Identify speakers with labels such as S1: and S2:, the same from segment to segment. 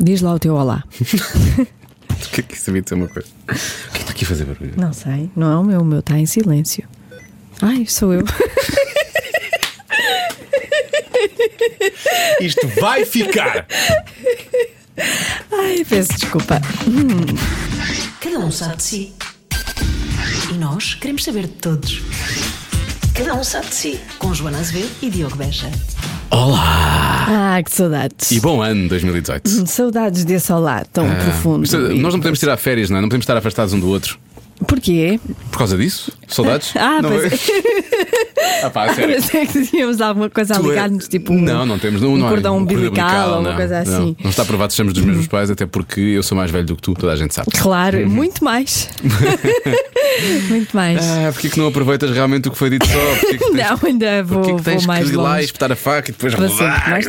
S1: Diz lá o teu olá.
S2: O que é que isso devia ser uma coisa? O que é que está aqui a fazer barulho?
S1: Não sei, não é o meu, o meu está em silêncio. Ai, sou eu.
S2: Isto vai ficar!
S1: Ai, peço desculpa.
S3: Cada um sabe de si. E nós queremos saber de todos. Cada um sabe de si. Com Joana Azevedo e Diogo Beja.
S2: Olá!
S1: Ah, que saudades.
S2: E bom ano 2018.
S1: Saudades desse olá tão
S2: Ah,
S1: profundo.
S2: isto- nós não podemos tirar férias, não é? Não podemos estar afastados um do outro.
S1: Porquê?
S2: Por causa disso? Saudades?
S1: Ah,
S2: não
S1: pois
S2: Ah, pá, a sério.
S1: Pensei que tínhamos alguma coisa a
S2: é-
S1: ligar-nos, tipo um,
S2: não, não temos não,
S1: um
S2: não há
S1: cordão
S2: um
S1: umbilical ou uma
S2: não,
S1: coisa
S2: não.
S1: assim.
S2: Não está provado que somos dos mesmos pais, até porque eu sou mais velho do que tu, toda a gente sabe.
S1: Claro, muito mais. muito mais.
S2: Ah, porquê que não aproveitas realmente o que foi dito só? Porquê que tens,
S1: não, ainda vou,
S2: que
S1: vou
S2: tens
S1: mais
S2: que ir lá e
S1: longe.
S2: espetar a faca e depois
S1: Para sempre mais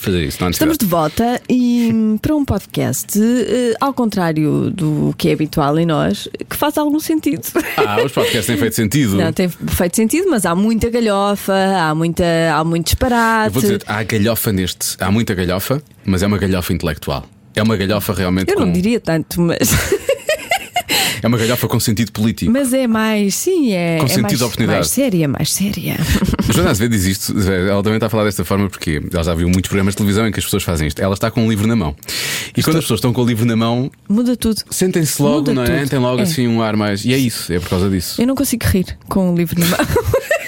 S2: fazer isso? Não
S1: Estamos de volta e hum, para um podcast, eh, ao contrário do que é habitual em nós, que faz algum sentido.
S2: Ah, os podcasts têm feito sentido.
S1: Não tem feito sentido, mas há muita galhofa, há, muita, há muito disparate.
S2: Eu vou dizer, há galhofa neste. Há muita galhofa, mas é uma galhofa intelectual. É uma galhofa realmente
S1: Eu
S2: com.
S1: não diria tanto, mas,
S2: É uma galhofa com sentido político.
S1: mas é mais, sim, é,
S2: Com
S1: é
S2: sentido
S1: mais,
S2: de oportunidade.
S1: mais séria, mais séria.
S2: Joana Azevedo diz isto, ela também está a falar desta forma porque ela já viu muitos programas de televisão em que as pessoas fazem isto. Ela está com um livro na mão. E quando as pessoas estão com o livro na mão,
S1: Muda tudo.
S2: sentem-se logo,
S1: Muda
S2: não é?
S1: tudo.
S2: Tem logo
S1: É.
S2: assim um ar mais. E é isso, é por causa disso.
S1: Eu não consigo rir com um livro na mão.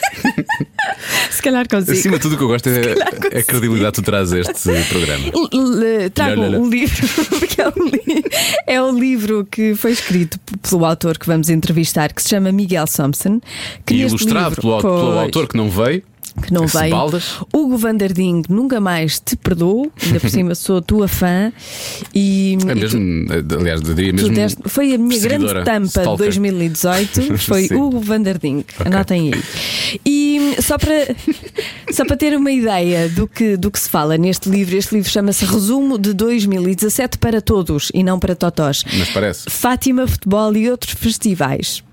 S1: Se calhar consigo.
S2: Acima de tudo, o que eu gosto é, a credibilidade que tu trazes a este programa.
S1: L- Trago um livro, porque é um, li- é livro que foi escrito pelo autor que vamos entrevistar, que se chama Miguel Thompson. Que
S2: E ilustrado
S1: livro-
S2: pelo, pelo autor que não veio.
S1: Que não veio.
S2: Baldas.
S1: Hugo Vanderding, nunca mais te perdoo, ainda por cima sou tua fã. E,
S2: É mesmo, aliás, eu diria
S1: tu- tu
S2: mesmo.
S1: deste- foi a minha grande tampa de
S2: stalker.
S1: 2018, foi
S2: Sim.
S1: Hugo Vanderding. Anotem aí. E só para, só para ter uma ideia do que, do que se fala neste livro, este livro chama-se Resumo de 2017 para todos e não para totós.
S2: Mas parece.
S1: Fátima, futebol e outros festivais.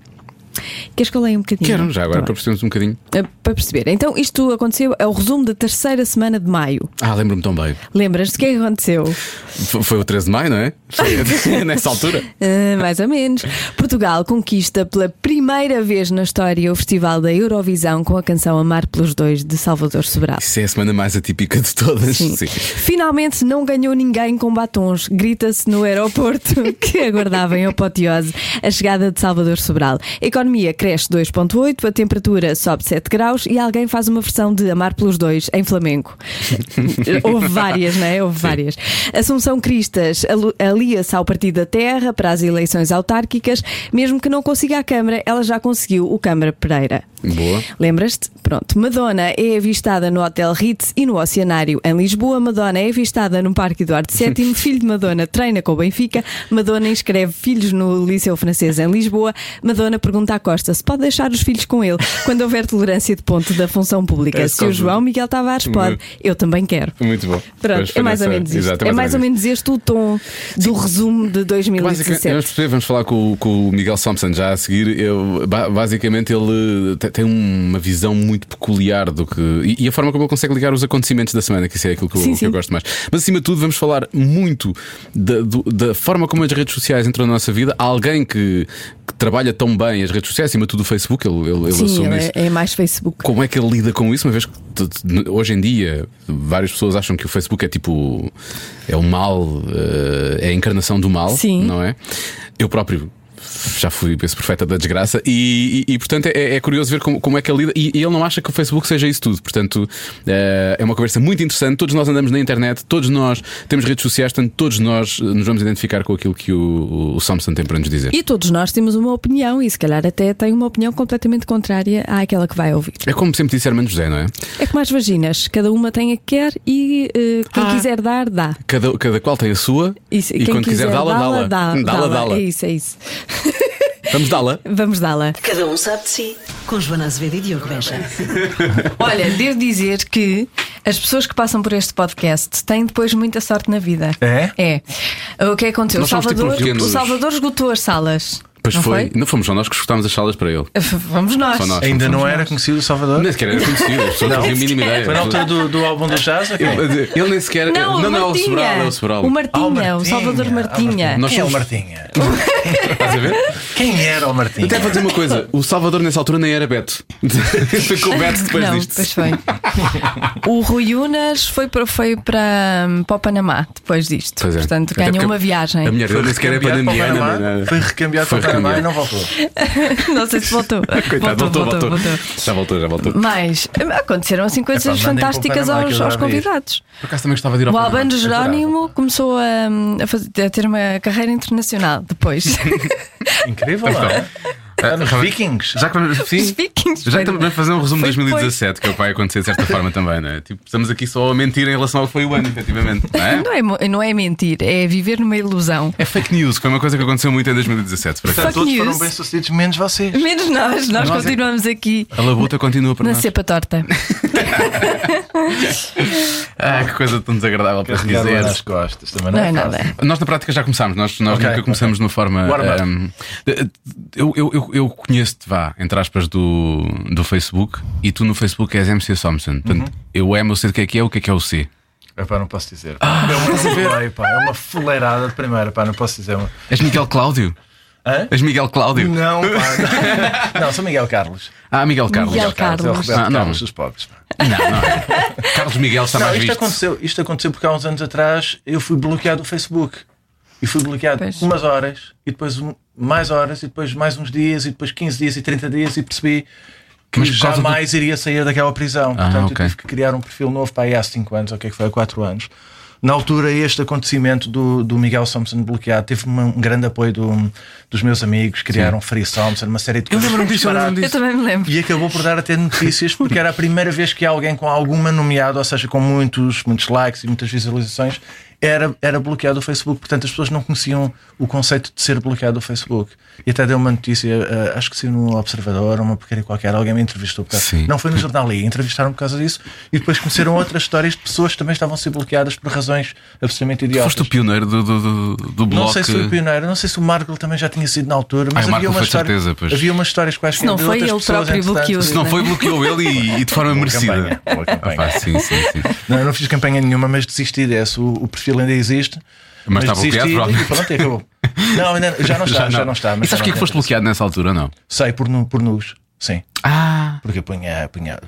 S1: Queres que eu leia um bocadinho?
S2: Quero, já agora
S1: Tá
S2: para percebermos um bocadinho.
S1: Eh, Para perceber. Então, isto aconteceu, é o resumo da terceira semana de maio.
S2: Ah, lembro-me tão bem.
S1: Lembras-te o que é que aconteceu?
S2: F- Foi o 13 de maio, não é? Foi nessa altura.
S1: Ah, mais ou menos. Portugal conquista pela primeira vez na história o Festival da Eurovisão com a canção Amar pelos Dois de Salvador Sobral.
S2: Isso é a semana mais atípica de todas.
S1: Sim.
S2: Sim.
S1: Finalmente não ganhou ninguém com batons. Grita-se no aeroporto que aguardava em apoteose a chegada de Salvador Sobral. A economia cresce 2,8, a temperatura sobe 7 graus e alguém faz uma versão de Amar pelos Dois em flamenco. Houve várias, não é? Houve várias. Assunção Cristas alia-se ao Partido da Terra para as eleições autárquicas, mesmo que não consiga a Câmara, ela já conseguiu o Câmara Pereira.
S2: Boa.
S1: Lembras-te? Pronto. Madonna é avistada no Hotel Ritz e no Oceanário em Lisboa. Madonna é avistada no Parque Eduardo VII. Filho de Madonna treina com o Benfica. Madonna inscreve filhos no Liceu Francês em Lisboa. Madonna pergunta à Costa se pode deixar os filhos com ele quando houver tolerância de ponto da função pública.
S2: É,
S1: se o João Miguel Tavares pode, eu também quero.
S2: Muito bom.
S1: Pronto,
S2: Pois foi
S1: é mais ou menos isto.
S2: Exato,
S1: é mais ou menos este o tom do resumo de
S2: Basicamente, vamos
S1: 2017.
S2: perceber, vamos falar com, o- com o Miguel Thompson já a seguir. Eu, ba- basicamente, ele te- tem uma visão muito peculiar do que. E, a forma como ele consegue ligar os acontecimentos da semana, que isso é aquilo que eu,
S1: Sim,
S2: que eu gosto mais. Mas acima de tudo, vamos falar muito da, do- da forma como as redes sociais entram na nossa vida. Há alguém que, que trabalha tão bem as redes sociais, acima de tudo o Facebook, ele, ele, ele
S1: Sim,
S2: assume
S1: ele
S2: isso.
S1: é, é mais Facebook.
S2: Como é que ele lida com isso? Uma vez que hoje em dia várias pessoas acham que o Facebook é tipo é o mal, eh, é a encarnação do mal,
S1: Sim.
S2: não é? Eu próprio já fui esse profeta da desgraça e, e- e, portanto é, é curioso ver como, como é que ele lida. E, e ele não acha que o Facebook seja isso tudo. Portanto, eh, é uma conversa muito interessante. Todos nós andamos na internet, todos nós temos redes sociais, portanto, todos nós nos vamos identificar com aquilo que o, o Samson tem para nos dizer.
S1: E todos nós temos uma opinião e se calhar até tem uma opinião completamente contrária àquela que vai ouvir.
S2: É como sempre disse Hermano José, não é?
S1: É como as vaginas, cada uma tem a que quer e eh, quem
S2: Ah.
S1: quiser dar, dá.
S2: Cada, cada qual tem a sua
S1: Isso,
S2: e
S1: quem
S2: quando quiser dá-la, dá-la.
S1: dá,
S2: Dá-la, dá-la.
S1: É isso, é isso.
S2: Vamos dá-la.
S1: Vamos dá-la.
S3: Cada um sabe de si. Com Joana Azevedo e Diogo Beja.
S1: Olha, devo dizer que as pessoas que passam por este podcast têm depois muita sorte na vida.
S2: É?
S1: É. O que é que aconteceu? O
S2: tipo
S1: Salvador,
S2: pequenos-
S1: o Salvador esgotou as salas.
S2: Pois
S1: Não
S2: foi.
S1: foi?
S2: Não fomos só nós que escutámos as salas para ele.
S1: Vamos nós.
S2: Só nós.
S4: Ainda
S2: fomos
S4: não
S2: nós.
S4: era conhecido o Salvador?
S2: Nem sequer era conhecido, as pessoas não faziam a mínima ideia.
S4: Foi na altura do, do álbum do Jazz? quê?
S2: Ele nem sequer.
S1: Não,
S2: não,
S1: o
S2: não, é o
S1: Martinha.
S2: Sobral, é o Sobral.
S1: O
S4: Ah,
S1: Martinha, o Salvador Martinha.
S2: Nós
S4: Quem é o
S2: somos-
S4: Martinha?
S2: Estás a ver?
S4: Quem era o Martinha?
S2: Até vou dizer uma coisa: o Salvador nessa altura nem era Beto. o Beto depois
S1: não,
S2: disto.
S1: depois foi. o Rui Unas foi para, foi para, para o Panamá depois disto.
S2: Pois é.
S1: Portanto, ganhou uma viagem.
S2: A mulher dele nem sequer é
S4: Recambiado para o
S2: panamiana.
S4: Foi recambiado
S2: Foi
S4: para e não voltou.
S1: Não sei se voltou.
S2: Coitado, voltou, voltou.
S1: voltou.
S2: Já voltou, já voltou.
S1: Mas aconteceram assim coisas
S4: para o
S1: fantásticas aos, aos convidados.
S2: Por acaso também gostava de ir ao
S1: O. Albano
S4: adorava.
S1: Jerónimo começou a, a fazer- a ter uma carreira internacional depois.
S4: Incrível, não é? Nos Vikings.
S2: Já que vamos, sim,
S1: Vikings,
S2: já que estamos a fazer um resumo de
S1: foi
S2: 2017, que é o que vai acontecer de certa forma também, não é? Tipo, estamos aqui só a mentir em relação ao que foi o ano, efetivamente, não é?
S1: Não é, não é mentir, é viver numa ilusão.
S2: É fake news, que foi uma coisa que aconteceu muito em 2017. Por acaso.
S4: Todos
S1: news.
S4: foram bem sucedidos, menos vocês.
S1: Menos nós, nós,
S4: Nós é-
S1: continuamos aqui
S2: A labuta continua por
S1: na
S2: nós.
S1: cepa torta.
S2: Ah, que coisa tão desagradável para dizer.
S4: nas costas. Também não,
S1: Não é
S4: fácil.
S1: nada.
S2: Nós na prática já começámos, nós, nós
S4: Ok,
S2: nunca começamos de uma forma.
S4: Warm-up.
S2: ehm, eu, eu, eu, eu conheço-te, vá, entre aspas, do, do Facebook e tu no Facebook és MC Thompson. Portanto,
S4: Uhum.
S2: eu M, eu sei o que é que é, o que é que é o C.
S4: Epá, não posso dizer. é, uma, pá, é uma fuleirada de primeira, pá, não posso dizer. Uma...
S2: És Miguel Cláudio?
S4: Hã?
S2: És Miguel Cláudio?
S4: Não, pá. Não, sou Miguel Carlos.
S2: Ah, Miguel Carlos.
S1: Miguel
S4: É o Roberto
S2: Ah, não.
S4: Carlos dos pobres.
S2: Não, não. Carlos Miguel está
S4: Não,
S2: mais
S4: isto
S2: visto.
S4: aconteceu, isto aconteceu porque há uns anos atrás eu fui bloqueado do Facebook. E fui bloqueado
S1: Pois.
S4: umas horas, e depois um- mais horas, e depois mais uns dias, e depois 15 dias e 30 dias, e percebi que
S2: Mas causa do-
S4: jamais iria sair daquela prisão.
S2: Ah,
S4: Portanto,
S2: ok.
S4: eu tive que criar um perfil novo para aí há 5 anos, ou o que é que foi, há 4 anos. Na altura, este acontecimento do, do Miguel Thompson bloqueado teve um grande apoio do- dos meus amigos, criaram Free Thompson, uma série de
S2: Eu
S4: coisas.
S2: lembro-me disso, eu lembro-me
S1: Eu
S2: disso.
S1: também me lembro.
S4: E acabou por dar a ter notícias porque era a primeira vez que alguém com alguma nomeado, ou seja, com muitos, muitos likes e muitas visualizações, era, era bloqueado do Facebook. Portanto, as pessoas não conheciam o conceito de ser bloqueado do Facebook. E até deu uma notícia, eh, acho que sim, no Observador, uma porcaria qualquer, alguém me entrevistou. por causa-
S2: Sim.
S4: Não foi no jornal ali, entrevistaram por causa disso. E depois conheceram outras histórias de pessoas que também estavam a ser bloqueadas por razões absolutamente idiotas.
S2: Foste o pioneiro do, do, do, do blog.
S4: Não sei se foi o pioneiro, não sei se o Marco também já tinha sido na altura, mas
S2: Ah, o
S4: havia, uma história,
S2: certeza, pois.
S4: havia umas histórias quaisquer
S1: Se não foi ele
S4: pessoas,
S1: próprio bloqueou-se.
S2: Se não foi, bloqueou ele e, e de forma merecida.
S4: campanha, boa campanha.
S2: Ah, pá, sim, sim, sim.
S4: Não, eu não fiz campanha nenhuma, mas desisti desse. O, o perfil ainda existe.
S2: Mas está bloqueado,
S4: desisti e pronto, e acabou. Não, ainda, já não está, já não, está. Mas
S2: e sabes
S4: já
S2: que é
S4: não
S2: que foste bloqueado nessa altura não?
S4: Sei, por, por nus. Sim.
S2: Ah,
S4: Porque eu punha. punha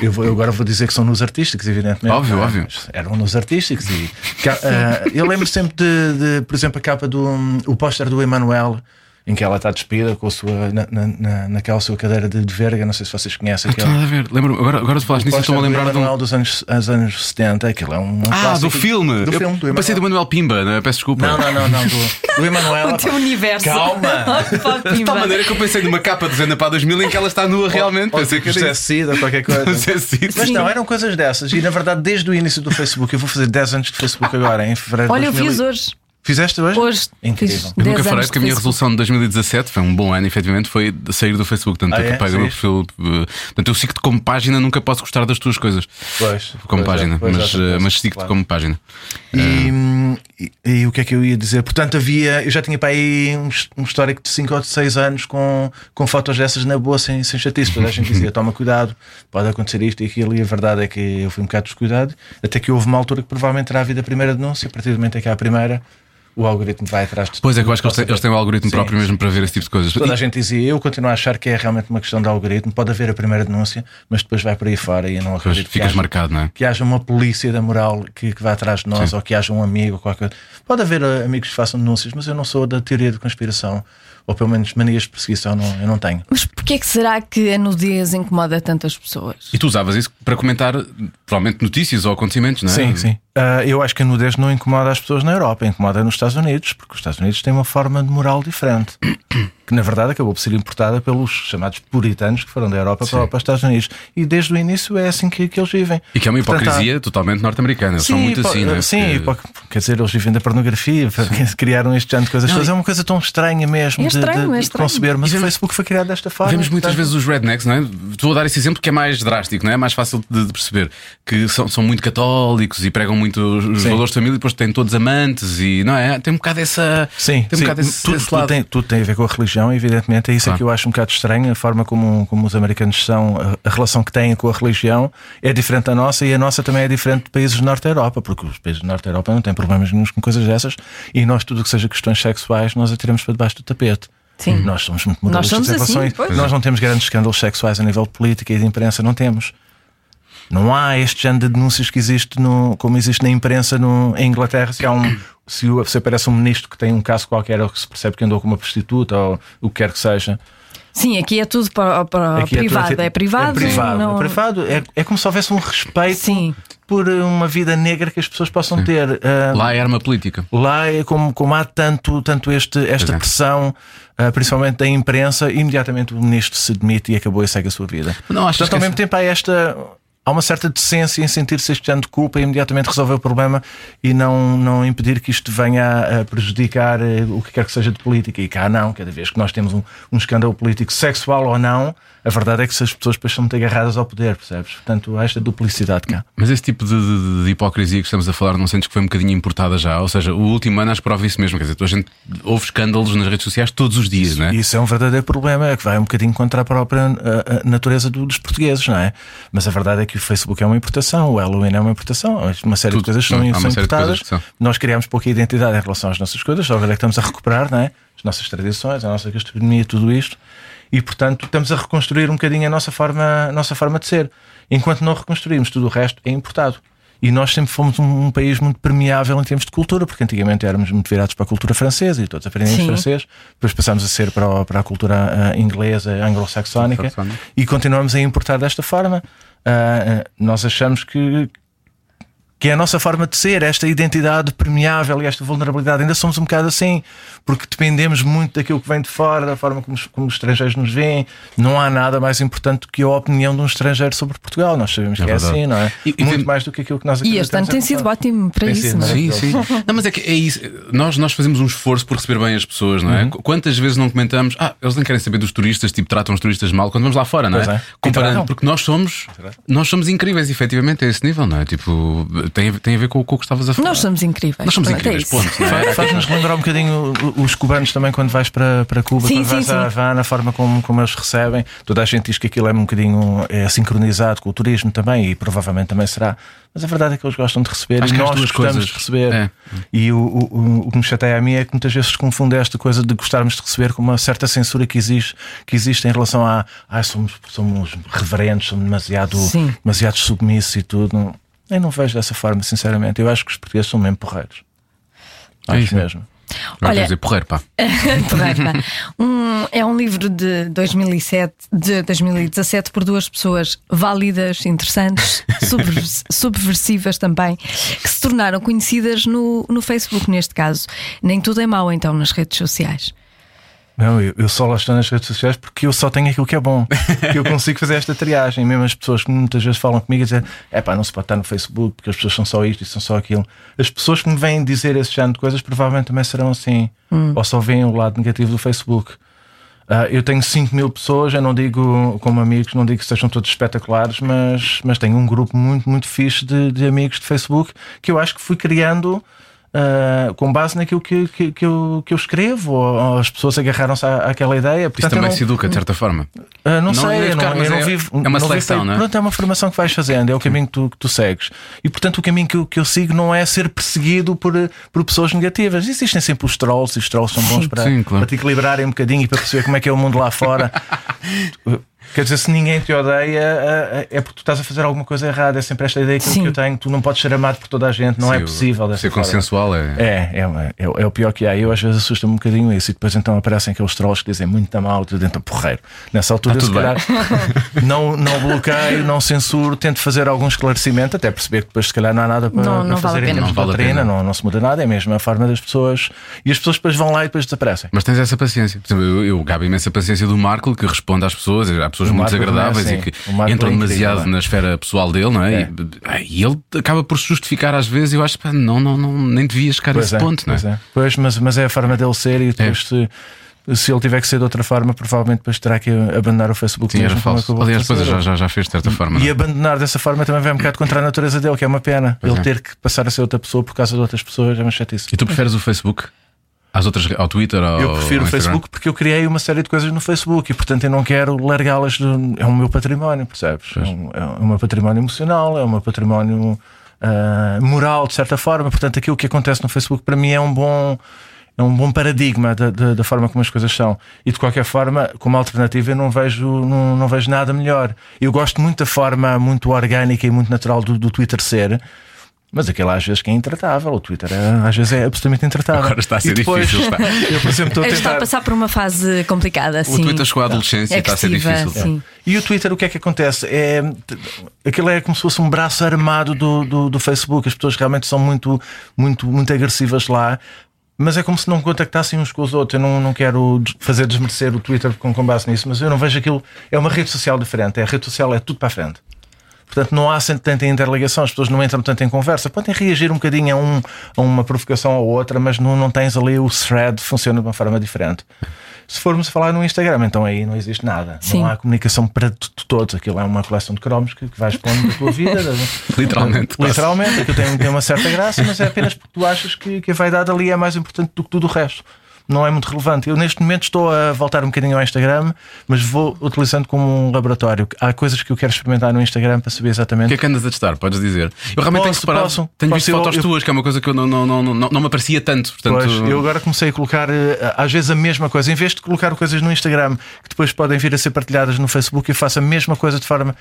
S4: eu, vou, eu agora vou dizer que são nos artísticos, evidentemente.
S2: Óbvio,
S4: não é?
S2: óbvio.
S4: Mas Eram nos artísticos. E, ah, eu lembro sempre de, de, por exemplo, a capa do o póster do Emanuel, em que ela está despida com a sua, na, na, na- naquela sua cadeira de, de verga. Não sei se vocês conhecem
S2: tem
S4: aquele.
S2: nada a ver. Lembro, agora, agora tu falaste nisso, eu estou-me a
S4: do
S2: lembrar de um.
S4: Emanuel dos anos, dos anos 70. Aquilo é um. um
S2: Ah, do filme!
S4: Do
S2: eu
S4: filme, do
S2: passei do
S4: Emanuel.
S2: Manuel Pimba, né? peço desculpa.
S4: Não, não, não, não. Do, do Emanuel.
S1: O teu universo.
S4: Calma!
S2: De tal maneira que eu pensei numa capa de Zena para 2000 em que ela está nua realmente. Pensei que era
S4: ou qualquer coisa. Mas não, eram coisas dessas. E na verdade, desde o início do Facebook, eu vou fazer 10 anos de Facebook agora, em fevereiro
S1: Olha, eu
S4: de 2000.
S1: fiz hoje.
S4: Fizeste hoje?
S1: Hoje.
S4: Incrível.
S2: Eu
S1: 10
S2: nunca farei
S1: anos
S2: porque a minha
S1: Facebook.
S2: resolução de 2017 foi um bom ano, efetivamente, foi de sair do Facebook. Portanto,
S4: Ah,
S2: eu
S4: é?
S2: apaguei o meu perfil. eh, Portanto, eu sigo-te como página, nunca posso gostar das tuas coisas
S4: Pois.
S2: como
S4: pois é,
S2: página,
S4: pois é,
S2: mas, eh,
S4: coisa,
S2: mas sigo-te
S4: claro.
S2: como página.
S4: E, e- e o que é que eu ia dizer? Portanto, havia. Eu já tinha para aí um, um histórico de 5 ou de 6 anos com, com fotos dessas na boa, sem, sem chatice. Toda a gente dizia: toma cuidado, pode acontecer isto e aquilo. E a verdade é que eu fui um bocado descuidado. Até que houve uma altura que provavelmente terá havido a primeira denúncia. A partir do momento em que há a primeira, o algoritmo vai atrás de
S2: Pois é, que eu acho que eles têm, eles têm um algoritmo
S4: Sim,
S2: próprio mesmo para ver esse tipo de coisas.
S4: Toda a gente dizia, eu continuo a achar que é realmente uma questão de algoritmo. Pode haver a primeira denúncia, mas depois vai por aí fora e não acredito
S2: ficas
S4: haja,
S2: marcado, não é?
S4: que haja uma polícia da moral que, que vá atrás de nós
S2: Sim.
S4: ou que haja um amigo ou qualquer Pode haver uh, amigos que façam denúncias, mas eu não sou da teoria de conspiração ou pelo menos manias de perseguição, não, eu não tenho.
S1: Mas porquê que será que a nudez incomoda tantas pessoas?
S2: E tu usavas isso para comentar, provavelmente, notícias ou acontecimentos, não é?
S4: Sim, sim. Ah, eu acho que a nudez não incomoda as pessoas na Europa, incomoda nos Estados Unidos, porque os Estados Unidos têm uma forma de moral diferente, que na verdade acabou por ser importada pelos chamados puritanos que foram da Europa para, para os Estados Unidos. E desde o início é assim que, que eles vivem.
S2: E que é uma
S4: Portanto, há-
S2: hipocrisia totalmente norte-americana. Eles são muito
S4: hipo-
S2: assim, não é?
S4: Sim,
S2: Porque-
S4: hipo- quer dizer, eles vivem da pornografia, criaram este género de coisas. todas. é uma coisa tão estranha mesmo
S1: É
S4: de-
S1: estranho,
S4: de,
S1: é
S4: de conceber, mas
S2: E
S4: o
S2: vemos-
S4: Facebook foi criado desta forma.
S2: Vemos muitas vezes os rednecks, não é? Estou a dar esse exemplo que é mais drástico, não é? É mais fácil de, de perceber. Que são, são muito católicos e pregam muito os,
S4: Sim.
S2: valores de família e depois têm todos amantes e não é? Tem um bocado essa.
S4: Sim,
S2: tem um
S4: sim.
S2: bocado esse,
S4: tudo,
S2: esse
S4: tudo tem, tudo tem a ver com a religião, evidentemente. É isso
S2: Claro.
S4: é que eu acho um bocado estranho. A forma como, como os americanos são, a, a relação que têm com a religião é diferente da nossa e a nossa também é diferente de países do Norte da Europa, porque os países do Norte da Europa não têm problemas nenhum com coisas dessas e nós, tudo o que seja questões sexuais, nós atiramos para debaixo do tapete.
S1: Sim.
S4: Nós somos muito
S1: somos
S4: em relação a
S1: assim,
S4: isso. Nós não temos grandes escândalos sexuais a nível de política e de imprensa, não temos. Não há este género de denúncias que existe no, como existe na imprensa no, em Inglaterra. Se, há um, se, o- se aparece um ministro que tem um caso qualquer ou que se percebe que andou com uma prostituta ou o que quer que seja.
S1: Sim, aqui é tudo para, para
S4: Aqui é tudo
S1: privado. É privado.
S4: É privado.
S1: não-
S4: É, privado. É, é como se houvesse um respeito
S1: Sim.
S4: por uma vida negra que as pessoas possam ter. Ah,
S2: Lá é arma política.
S4: Lá é como, como há tanto, tanto este, esta
S2: é.
S4: pressão, ah, principalmente da imprensa, imediatamente o ministro se demite e acabou e segue a sua vida.
S2: Não, achas
S4: Portanto,
S2: que
S4: ao mesmo tempo há esta. Há uma certa decência em sentir-se este género de culpa e imediatamente resolver o problema e não, não impedir que isto venha a, a prejudicar eh, o que quer que seja de política. E cá não, cada vez que nós temos um, um escândalo político, sexual ou não, a verdade é que as pessoas depois são muito agarradas ao poder, percebes? Portanto, há esta duplicidade cá.
S2: Mas esse tipo de, de- de hipocrisia que estamos a falar, não sentes que foi um bocadinho importada já? Ou seja, o último ano acho que prova isso mesmo. Quer dizer, a gente houve escândalos nas redes sociais todos os dias, não é?
S4: Isso é um verdadeiro problema, é que vai um bocadinho contra a própria ah, ah, natureza do- dos portugueses, não é? Mas a verdade é que o Facebook é uma importação, o Halloween é uma importação, uma série
S2: Tudo,
S4: de coisas são,
S2: não,
S4: são importadas.
S2: coisas que são.
S4: Nós criamos pouca identidade em relação às nossas coisas, só agora é que estamos a recuperar, não é? As nossas tradições, a nossa gastronomia, tudo isto. E portanto estamos a reconstruir um bocadinho a nossa forma, a nossa forma de ser. Enquanto não reconstruímos, tudo o resto é importado. E nós sempre fomos um, um país muito permeável em termos de cultura, porque antigamente éramos muito virados para a cultura francesa e todos aprendemos
S1: Sim.
S4: francês. Depois passamos a ser para, para a cultura ah, inglesa, anglo-saxónica e continuamos a importar desta forma. Ah, nós achamos que, que é a nossa forma de ser, esta identidade permeável e esta vulnerabilidade. Ainda somos um bocado assim, porque dependemos muito daquilo que vem de fora, da forma como os, como os estrangeiros nos veem. Não há nada mais importante do que a opinião de um estrangeiro sobre Portugal. Nós sabemos
S2: É
S4: que é
S2: verdade.
S4: assim, não é?
S2: E-
S4: muito
S2: tem-
S4: mais do que aquilo que nós
S1: E este ano tem
S4: é
S1: sido ótimo para
S4: Tem
S1: isso.
S4: sido,
S1: não é?
S2: Sim, sim. Não, mas é que é isso. Nós, nós fazemos um esforço por receber bem as pessoas,
S4: Uhum.
S2: não é? Qu- Quantas vezes não comentamos, ah, eles nem querem saber dos turistas, tipo, tratam os turistas mal quando vamos lá fora, não é?
S4: Pois é.
S2: Comparando, porque nós somos, nós somos incríveis, efetivamente, a esse nível, não é? Tipo, tem, a- tem a ver com, com o que estavas a falar.
S1: Nós somos incríveis.
S2: Nós somos
S1: Pronto, é
S2: incríveis,
S1: isso.
S2: ponto. é?
S4: Fa- Faz-nos lembrar um bocadinho os cubanos também quando vais para, para Cuba,
S1: Sim,
S4: quando vais
S1: sim,
S4: a
S1: sim.
S4: Havana, a forma como, como eles recebem. Toda a gente diz que aquilo é um bocadinho é, sincronizado com o turismo também e provavelmente também será. Mas a verdade é que eles gostam de receber
S2: Acho
S4: e nós gostamos
S2: coisas.
S4: de receber.
S2: É.
S4: E o, o, o- o que me chateia a mim é que muitas vezes se confunde esta coisa de gostarmos de receber com uma certa censura que existe, que existe em relação a ah, somos, somos reverentes, somos demasiado, demasiado submissos e tudo. Não, eu não vejo dessa forma, sinceramente. Eu acho que os portugueses são mesmo porreiros.
S2: É
S4: Acho
S2: isso.
S4: mesmo.
S2: Vai
S1: Olha-
S2: dizer porreiro, pá.
S1: Porreiro, pá. Um- é um livro de 2007, de 2017 por duas pessoas válidas, interessantes, subvers- subversivas também, que se tornaram conhecidas no, no Facebook, neste caso. Nem tudo é mau, então, nas redes sociais.
S4: Não, eu, eu só lá estou nas redes sociais porque eu só tenho aquilo que é bom. que eu consigo fazer esta triagem. Mesmo as pessoas que muitas vezes falam comigo e dizem: é pá, não se pode estar no Facebook porque as pessoas são só isto e são só aquilo. As pessoas que me vêm dizer esse género de coisas provavelmente também serão assim. Ou só veem o lado negativo do Facebook. Ah, eu tenho 5 mil pessoas, eu não digo como amigos, não digo que sejam todos espetaculares, mas, mas tenho um grupo muito, muito fixe de, de amigos de Facebook que eu acho que fui criando ah, com base naquilo que, que, que eu, que eu escrevo, ou, ou as pessoas agarraram-se à, àquela ideia.
S2: Isso
S4: Portanto, eu
S2: também
S4: não-
S2: se educa, de certa forma.
S4: ah, não,
S2: Não
S4: sei,
S2: educar,
S4: não, eu não
S2: é-
S4: vivo.
S2: é uma
S4: vivo
S2: seleção,
S4: feito-
S2: não é?
S4: Pronto, é uma formação que vais fazendo, é o caminho que tu, que tu segues. E portanto, o caminho que eu, que eu sigo não é ser perseguido por, por pessoas negativas. Existem sempre os trolls, e os trolls são bons para,
S2: Sim, claro.
S4: para te equilibrarem um bocadinho e para perceber como é que é o mundo lá fora. Quer dizer, se ninguém te odeia, é porque tu estás a fazer alguma coisa errada. É sempre esta ideia que, eu tenho. Tu não podes ser amado por toda a gente, não
S2: Sim,
S4: é possível.
S2: Ser
S4: forma.
S2: consensual é.
S4: É, é, é, é o pior que há. Eu às vezes assusta-me um bocadinho isso e depois então aparecem aqueles trolls que dizem muito mal, tudo dentro porreiro. Nessa altura, se calhar, não, não bloqueio, não censuro, tento fazer algum esclarecimento, até perceber que depois se calhar não há nada para,
S1: Não-
S4: para
S1: não vale a
S4: fazer em
S1: pena.
S4: termos
S2: Não
S4: de
S2: vale
S4: doutrina, não, não se muda nada, é mesmo a forma das pessoas. E as pessoas depois vão lá e depois desaparecem.
S2: Mas tens essa paciência. Por exemplo, eu, eu gabo imensa paciência do Marco que responde às pessoas. Há pessoas
S4: O
S2: muito desagradáveis
S4: também,
S2: e que entram
S4: é
S2: demasiado
S4: é.
S2: na esfera pessoal dele, não é?
S4: É.
S2: E, e ele acaba por se justificar às vezes. e Eu acho que não, não, não, nem devia chegar a
S4: Pois
S2: esse
S4: é,
S2: ponto, não é?
S4: pois é. Pois, mas, mas é a forma dele ser e depois se, se ele tiver que ser de outra forma, provavelmente depois terá que abandonar o Facebook
S2: Sim, era falso. Aliás, depois já, já, já fez de certa forma.
S4: E
S2: é?
S4: abandonar dessa forma também vai um bocado contra a natureza dele, que é uma pena.
S2: Pois
S4: ele
S2: é.
S4: ter que passar a ser outra pessoa por causa de outras pessoas é uma chatice.
S2: E tu preferes o Facebook às outras, ao Twitter? Ao,
S4: Eu prefiro o? Facebook porque eu criei uma série de coisas no Facebook e, portanto, eu não quero largá-las. do- É o meu património, percebes? É, um, é o meu património emocional, é meu património ah, moral, de certa forma. Portanto, aquilo que acontece no Facebook para mim é um bom. É um bom paradigma da, da, da forma como as coisas são. E de qualquer forma, como alternativa, eu não vejo, não, não vejo nada melhor. Eu gosto muito da forma muito orgânica e muito natural do, do Twitter ser. Mas aquele às vezes que é intratável, o Twitter é- às vezes é absolutamente intratável.
S2: Agora está a ser
S4: depois,
S2: difícil, está.
S4: Eu, por exemplo, estou a
S1: Está a
S4: tentar.
S1: passar por uma fase complicada.
S2: O
S1: sim.
S2: Twitter chegou à adolescência e está a ser difícil.
S1: sim.
S4: E o Twitter, o que é que acontece? É, aquilo é como se fosse um braço armado do, do, do Facebook. As pessoas realmente são muito, muito, muito agressivas lá. Mas é como se não contactassem uns com os outros. Eu não, não quero fazer desmerecer o Twitter com, com base nisso, mas eu não vejo aquilo. É uma rede social diferente. É, a rede social é tudo para a frente. Portanto, não há tanta interligação, as pessoas não entram tanto em conversa. Podem reagir um bocadinho a, um, a uma provocação ou outra, mas não, não tens ali o thread, funciona de uma forma diferente. Se formos falar no Instagram, então aí não existe nada.
S1: Sim.
S4: Não há comunicação para todos. Aquilo é uma coleção de cromos que, que vais pondo da tua vida. da-
S2: Literalmente.
S4: Literalmente. Aquilo tem, tem uma certa graça, mas é apenas porque tu achas que, que a vaidade ali é mais importante do que tudo o resto. Não é muito relevante. Eu neste momento estou a voltar um bocadinho ao Instagram, mas vou utilizando como um laboratório. Há coisas que eu quero experimentar no Instagram para saber
S2: O
S4: exatamente
S2: que é que andas a testar? Podes dizer. Eu realmente tenho
S4: Posso,
S2: reparado,
S4: posso.
S2: tenho
S4: Posso,
S2: visto
S4: eu-
S2: fotos
S4: eu-
S2: tuas, que é uma coisa que eu não, não, não, não, não me aparecia tanto. Portanto,
S4: Pois, eu agora comecei a colocar eh, às vezes a mesma coisa, em vez de colocar coisas no Instagram que depois podem vir a ser partilhadas no Facebook, eu faço a mesma coisa de forma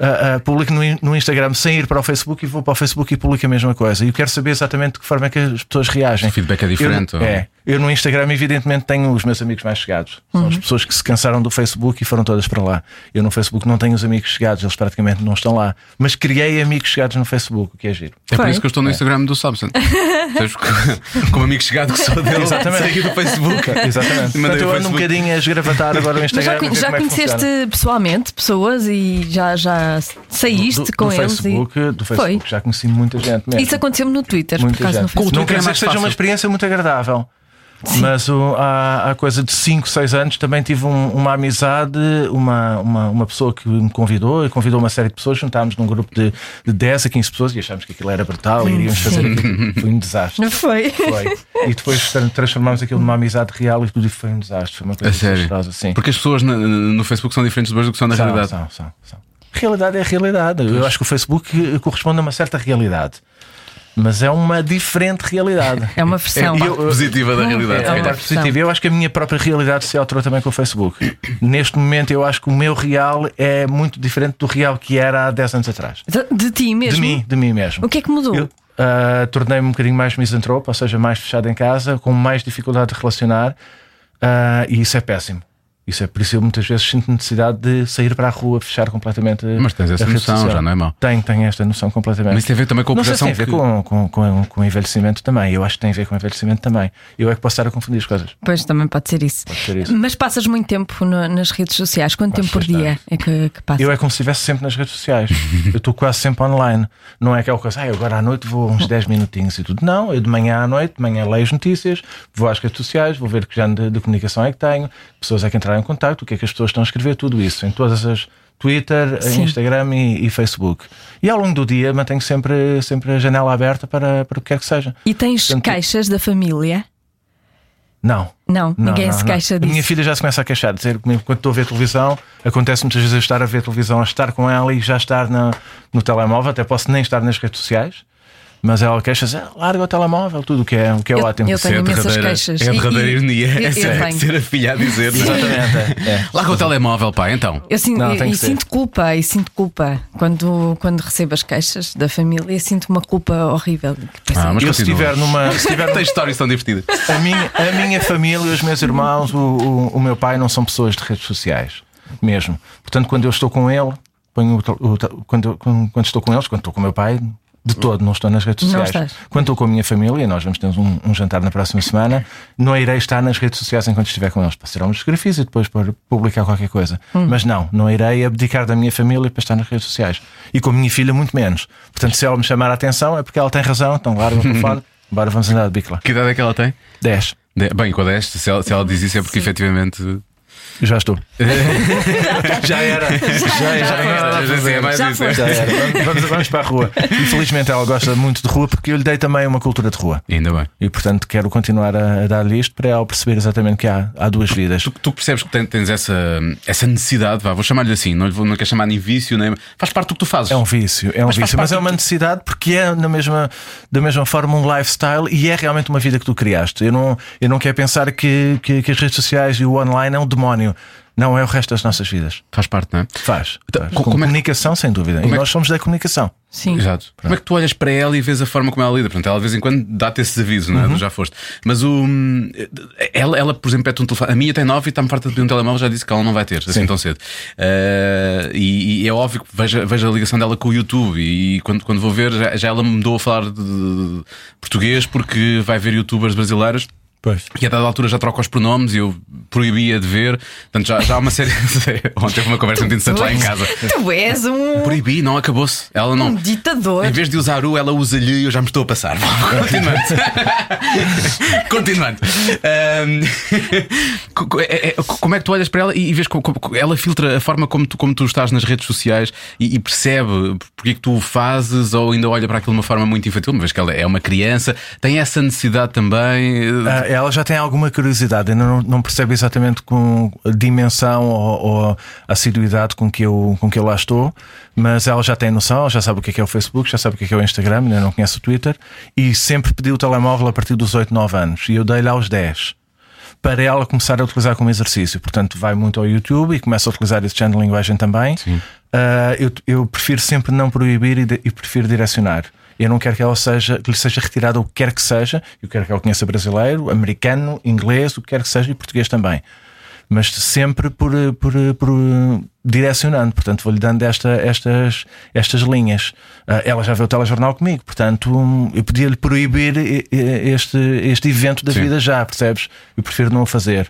S4: ah, publico no, no Instagram sem ir para o Facebook e vou para o Facebook e publico a mesma coisa. E eu quero saber exatamente de que forma é que as pessoas reagem.
S2: O feedback é diferente,
S4: Eu,
S2: ou-
S4: é. Eu no Instagram, evidentemente, tenho os meus amigos mais chegados. São
S1: Uhum.
S4: as pessoas que se cansaram do Facebook e foram todas para lá. Eu no Facebook não tenho os amigos chegados, eles praticamente não estão lá. Mas criei amigos chegados no Facebook, o que é giro.
S2: É por
S1: Foi.
S2: isso que eu estou no Instagram do Samson. Como- amigo chegado que sou dele,
S4: Exatamente.
S2: saí do Facebook.
S4: Exatamente.
S2: Mandei
S4: Portanto, eu ando um bocadinho a esgravatar agora o
S1: Mas
S4: Instagram.
S1: já,
S4: ver
S1: já
S4: como é
S1: conheceste pessoalmente pessoas e já, já saíste
S4: do,
S1: com
S4: do
S1: eles?
S4: Facebook,
S1: e...
S4: do Facebook
S1: Foi.
S4: já conheci muita gente mesmo.
S1: Isso aconteceu-me no Twitter,
S4: muita
S1: por acaso
S4: gente.
S1: no Facebook.
S4: Não quer
S2: é
S4: dizer que seja uma experiência muito agradável. Mas o- há, há coisa de 5, 6 anos também tive um- uma amizade, uma, uma, uma pessoa que me convidou e convidou uma série de pessoas. Juntámos num grupo de, de 10 a 15 pessoas e achámos que aquilo era brutal e iríamos fazer aquilo. Foi um desastre.
S1: Não foi?
S4: Foi. E depois tra- transformámos aquilo numa amizade real e tudo foi um desastre. Foi uma coisa
S2: A sério.
S4: desastrosa, sim.
S2: Porque as pessoas na- no Facebook são diferentes do que são na
S4: São,
S2: realidade.
S4: são, são, são. Realidade é realidade. Eu acho que o Facebook eh, corresponde a uma certa realidade. Mas é uma diferente realidade.
S1: É uma
S2: É a
S1: versão.
S2: parte positiva da realidade.
S4: É
S2: se
S4: a
S2: calhar.
S4: parte positiva. Eu acho que a minha própria realidade se alterou também com o Facebook. Neste momento, eu acho que o meu real é muito diferente do real que era há 10 anos atrás.
S1: De, de ti mesmo?
S4: De mim, de mim mesmo.
S1: O que é que mudou?
S4: Eu ah, tornei-me um bocadinho mais misantropo, ou seja, mais fechado em casa, com mais dificuldade de relacionar, ah, e isso é péssimo. Isso é por isso eu muitas vezes sinto necessidade de sair para a rua, fechar completamente.
S2: Mas tens essa noção,
S4: social.
S2: já não é mau.
S4: Tenho, tenho esta noção completamente.
S2: Mas isso tem a ver também com a
S4: Não sei se
S2: projeção
S4: tem a ver
S2: que-
S4: com, com, com, com envelhecimento também. Eu acho que tem a ver com envelhecimento também. Eu é que posso estar a confundir as coisas.
S1: Pois também pode ser isso.
S4: Pode ser isso.
S1: Mas passas muito tempo no- nas redes sociais. Quanto
S4: Passo
S1: tempo por dia é que, que passas?
S4: Eu é como se estivesse sempre nas redes sociais. eu estou quase sempre online. Não é aquela coisa, ah, agora à noite vou uns 10 minutinhos e tudo. Não, eu de manhã à noite, de manhã leio as notícias, vou às redes sociais, vou ver que género de, de comunicação é que tenho, pessoas é que entraram em contato, o que é que as pessoas estão a escrever, tudo isso, em todas as Twitter,
S1: Sim.
S4: Instagram e, e Facebook. E ao longo do dia mantenho sempre, sempre a janela aberta para, para o que quer que seja.
S1: E tens
S4: Portanto,
S1: queixas da família?
S4: Não.
S1: Não,
S4: Não,
S1: ninguém
S4: não,
S1: se
S4: não.
S1: queixa
S4: A
S1: disso.
S4: minha filha já se começa a queixar, dizer que quando estou a ver televisão, acontece muitas vezes eu estar a ver televisão, a estar com ela e já estar na- no telemóvel, até posso nem estar nas redes sociais, mas ela queixa-se, "Ah, larga o telemóvel, tudo o que é, o que é
S1: Eu-
S4: ótimo.
S1: eu
S2: é
S1: tenho
S2: a
S1: imensas
S2: derradeira,
S1: queixas.
S2: é a
S1: E-
S2: derradeira
S1: e-
S2: ironia.
S1: eu- eu
S2: é ser a filha a dizer. não é?
S4: Exatamente. é.
S2: Larga o telemóvel, pá, então.
S1: Eu, sinto,
S4: Não,
S1: e-
S4: tem
S1: e sinto culpa, e sinto culpa quando, quando recebo as queixas da família, sinto uma culpa horrível.
S2: Ah, mas
S4: Eu se estiver numa. Se tiver
S2: Tem histórias tão divertidas.
S4: a, minha, a minha família, os meus irmãos, o, o, o meu pai não são pessoas de redes sociais, mesmo. Portanto, quando eu estou com ele, ponho o o eu- quando, quando estou com eles, quando estou com o meu pai, De todo, não estou nas redes
S1: Não
S4: sociais.
S1: estás.
S4: Quando estou com a minha família, nós vamos ter um, um jantar na próxima semana, não irei estar nas redes sociais enquanto estiver com eles para tirar umas fotografias e depois para publicar qualquer coisa.
S1: Hum.
S4: Mas não, não irei abdicar da minha família para estar nas redes sociais. E com a minha filha, muito menos. Portanto, se ela me chamar a atenção, é porque ela tem razão, então larga o telefone, bora, vamos andar de bico lá.
S2: Que idade é que ela tem?
S4: 10.
S2: De- Bem, com a 10, se ela, se ela diz isso é porque efetivamente.
S4: Já estou. já era. Já, era.
S1: já
S4: era. Vamos- para a rua. Infelizmente ela gosta muito de rua porque eu lhe dei também uma cultura de rua.
S2: Ainda bem.
S4: E portanto quero continuar a, a dar-lhe isto para ela perceber exatamente que há, há duas vidas.
S2: Tu, tu percebes que ten- tens essa, essa necessidade, vá, vou chamar-lhe assim, não, lhe vou- não quero chamar nem vício, nem. Faz parte do que tu fazes.
S4: É um vício, é um
S2: Mas
S4: vício, mas é uma necessidade porque é na mesma, da mesma forma um lifestyle e é realmente uma vida que tu criaste. Eu não, eu não quero pensar que, que, que as redes sociais e o online é um demónio. Não, é o resto das nossas vidas.
S2: Faz parte, não é?
S4: Faz.
S2: Então,
S4: faz.
S2: co-
S4: Com
S2: como é que-
S4: comunicação, sem dúvida. E
S2: como é que-
S4: nós somos da comunicação.
S1: Sim.
S2: Exato. Como é que tu olhas para ela e vês a forma como ela lida? Portanto, ela de vez em quando dá-te esses avisos, não é?
S4: Uhum.
S2: Já foste. Mas o. Ela, ela, por exemplo, pede um telefone. A minha tem 9 e está-me farta de pedir um telemóvel, já disse que ela não vai ter, assim
S4: Sim.
S2: tão cedo. Ah, e, e é óbvio que veja, veja a ligação dela com o YouTube. E quando, quando vou ver, já, já ela me mudou a falar de, de português porque vai ver youtubers brasileiros.
S4: Pois.
S2: E a dada altura já troca os pronomes e eu proibia de ver. Portanto, já, já há uma série. Ontem teve uma conversa muito interessante lá em casa.
S1: Tu és um,
S2: Proibi, não acabou-se. Ela
S1: um
S2: não.
S1: ditador.
S2: Em vez de usar o, ela usa-lhe e eu já me estou a passar. Continuando. Continuando. Co- é- é- como é que tu olhas para ela e, vês como, ela filtra a forma como tu, como tu estás nas redes sociais e, e percebe porque é que tu o fazes ou ainda olha para aquilo de uma forma muito infantil, uma vez que ela é uma criança, tem essa necessidade também. eh,
S4: Ah, ela já tem alguma curiosidade, ainda não, não percebe exatamente com a dimensão ou, ou a assiduidade com que, eu, com que eu lá estou, mas ela já tem noção, ela já sabe o que é, que é o Facebook, já sabe o que é, que é o Instagram, ainda não conhece o Twitter, e sempre pediu o telemóvel a partir dos 8, 9 anos, e eu dei-lhe aos 10. Para ela começar a utilizar como exercício, portanto, vai muito ao YouTube e começa a utilizar esse género de linguagem também. Ah, eu, eu prefiro sempre não proibir e, de- e prefiro direcionar. Eu não quero que ela seja, que lhe seja retirada o que quer que seja. Eu quero que ela conheça brasileiro, americano, inglês, o que quer que seja e português também. Mas sempre por, por, por direcionando. Portanto, vou-lhe dando esta, estas, estas linhas. Ah, ela já vê o telejornal comigo, portanto, hum, eu podia-lhe proibir este, este evento da
S2: Sim.
S4: vida já, percebes? Eu prefiro não o fazer.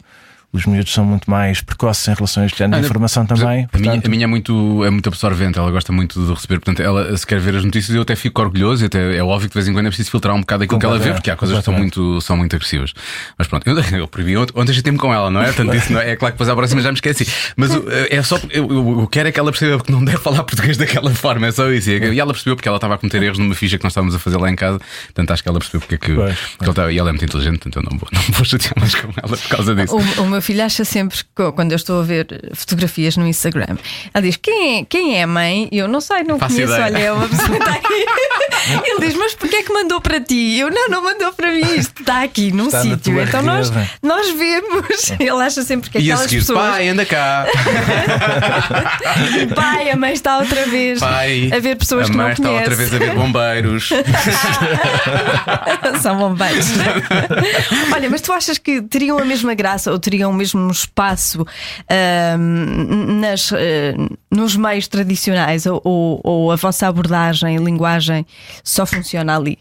S4: Os miúdos são muito mais precoces em relação a este género de informação também.
S2: A minha,
S4: portanto-
S2: a minha é, muito, é muito absorvente, ela gosta muito de receber. Portanto, ela se quer ver as notícias, eu até fico orgulhoso. E até é óbvio que de vez em quando é preciso filtrar um bocado aquilo que ela vê, porque há coisas que são muito, são muito agressivas. Mas pronto, eu, eu proibi ontem, ontem já tempo com ela, não é? Portanto, isso não é, é claro que depois à próxima já me esqueci. Mas o- é só porque eu, eu, quero é que ela perceba que não deve falar português daquela forma, é só isso. E ela percebeu porque ela estava a cometer erros numa ficha que nós estávamos a fazer lá em casa. Portanto, acho que ela percebeu porque é que.
S4: Pois,
S2: que ela estava- e ela é muito inteligente, portanto, eu não vou, não vou chatear mais com ela por causa disso.
S1: O, o meu filho acha sempre, que quando eu estou a ver fotografias no Instagram, ela diz: Quem é, quem é a mãe? E eu não sei, não
S2: Faço
S1: conheço.
S2: ideia.
S1: Olha, é uma pessoa que está aqui. Ele diz: Mas porquê é que mandou para ti? Eu não, não mandou para mim. Isto está aqui num
S4: Está
S1: sítio. Então nós, nós vemos. Ele acha sempre que
S2: E a
S1: aquelas
S2: seguir,
S1: pessoas.
S2: pai, anda cá.
S1: Pai, a mãe está outra vez
S2: Pai,
S1: a ver pessoas
S2: a
S1: que
S2: mãe
S1: não
S2: está outra
S1: conhece.
S2: vez a ver bombeiros.
S1: São bombeiros. Olha, mas tu achas que teriam a mesma graça ou teriam o mesmo espaço nas, eh, nos meios tradicionais ou, ou- a vossa abordagem, linguagem só funciona ali?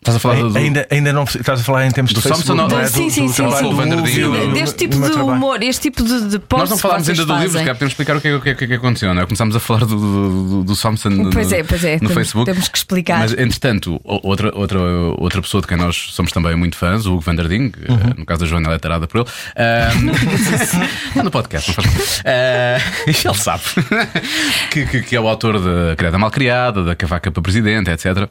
S2: Estás a falar do.
S4: Ainda, ainda não estás a falar em termos
S2: Do
S4: de Facebook,
S2: Samson,
S4: não é?
S2: não,
S1: sim,
S4: Do-
S1: sim,
S4: do
S1: sim,
S2: sim.
S4: do
S2: do-
S4: do-
S1: Deste tipo
S4: do
S1: de
S4: trabalho.
S1: humor, este tipo de, de posts
S2: Nós não falámos
S1: que
S2: ainda do livro, porque podemos explicar o que, é- o que, é- que é que aconteceu, não é? Começámos a falar do, do, do, do Samson no,
S1: Pois é, pois é,
S2: no
S1: temos-
S2: Facebook.
S1: temos que explicar.
S2: Mas, entretanto, outra, outra, outra pessoa de quem nós somos também muito fãs, o Hugo Vanderding, eh,
S1: Uhum.
S2: no caso da Joana, ela é tarada por ele. ah, no podcast, não faz mal. Ah, ele sabe que, que, que é o autor da Criada Mal Criada, da Cavaca para Presidente, etc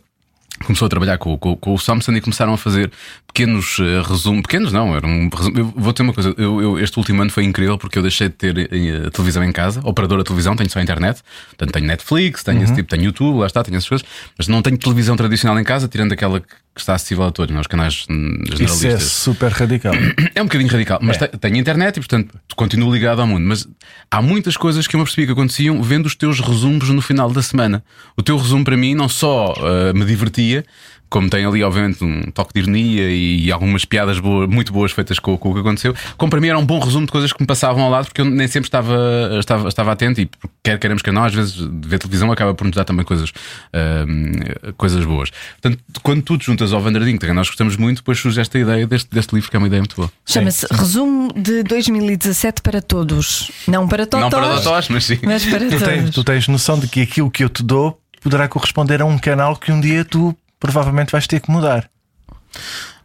S2: começou a trabalhar com, com, com o Samson e começaram a fazer pequenos eh, resumos. Pequenos não, era um resumo. Eu vou ter uma coisa, eu, eu- este último ano foi incrível porque eu deixei de ter a televisão em casa, operadora de televisão, tenho só a internet, portanto tenho Netflix, tenho esse tipo, tenho YouTube, lá está, tenho essas coisas, mas não tenho televisão tradicional em casa, tirando aquela que está acessível a todos, não é? os canais hum,
S4: Isso é
S2: generalistas.
S4: super radical.
S2: É um bocadinho radical, mas
S4: É.
S2: te- tenho internet e, portanto, continuo ligado ao mundo. Mas há muitas coisas que eu me percebi que aconteciam vendo os teus resumos no final da semana. O teu resumo, para mim, não só ah, me divertia, como tem ali, obviamente, um toque de ironia e algumas piadas boas, muito boas feitas com, com o que aconteceu, como para mim era um bom resumo de coisas que me passavam ao lado, porque eu nem sempre estava, estava, estava atento e quer queremos que não, às vezes ver televisão acaba por nos dar também coisas, ahm, coisas boas. Portanto, quando tu te juntas ao Vanderding, que nós gostamos muito, depois surge esta ideia deste, deste livro, que é uma ideia muito boa.
S1: Chama-se Resumo de 2017 para todos. Não para todos.
S2: Não para Totós, mas sim.
S1: Mas para
S4: Tu tens,
S1: todos.
S4: tu tens noção de que aquilo que eu te dou poderá corresponder a um canal que um dia tu provavelmente vais ter que mudar.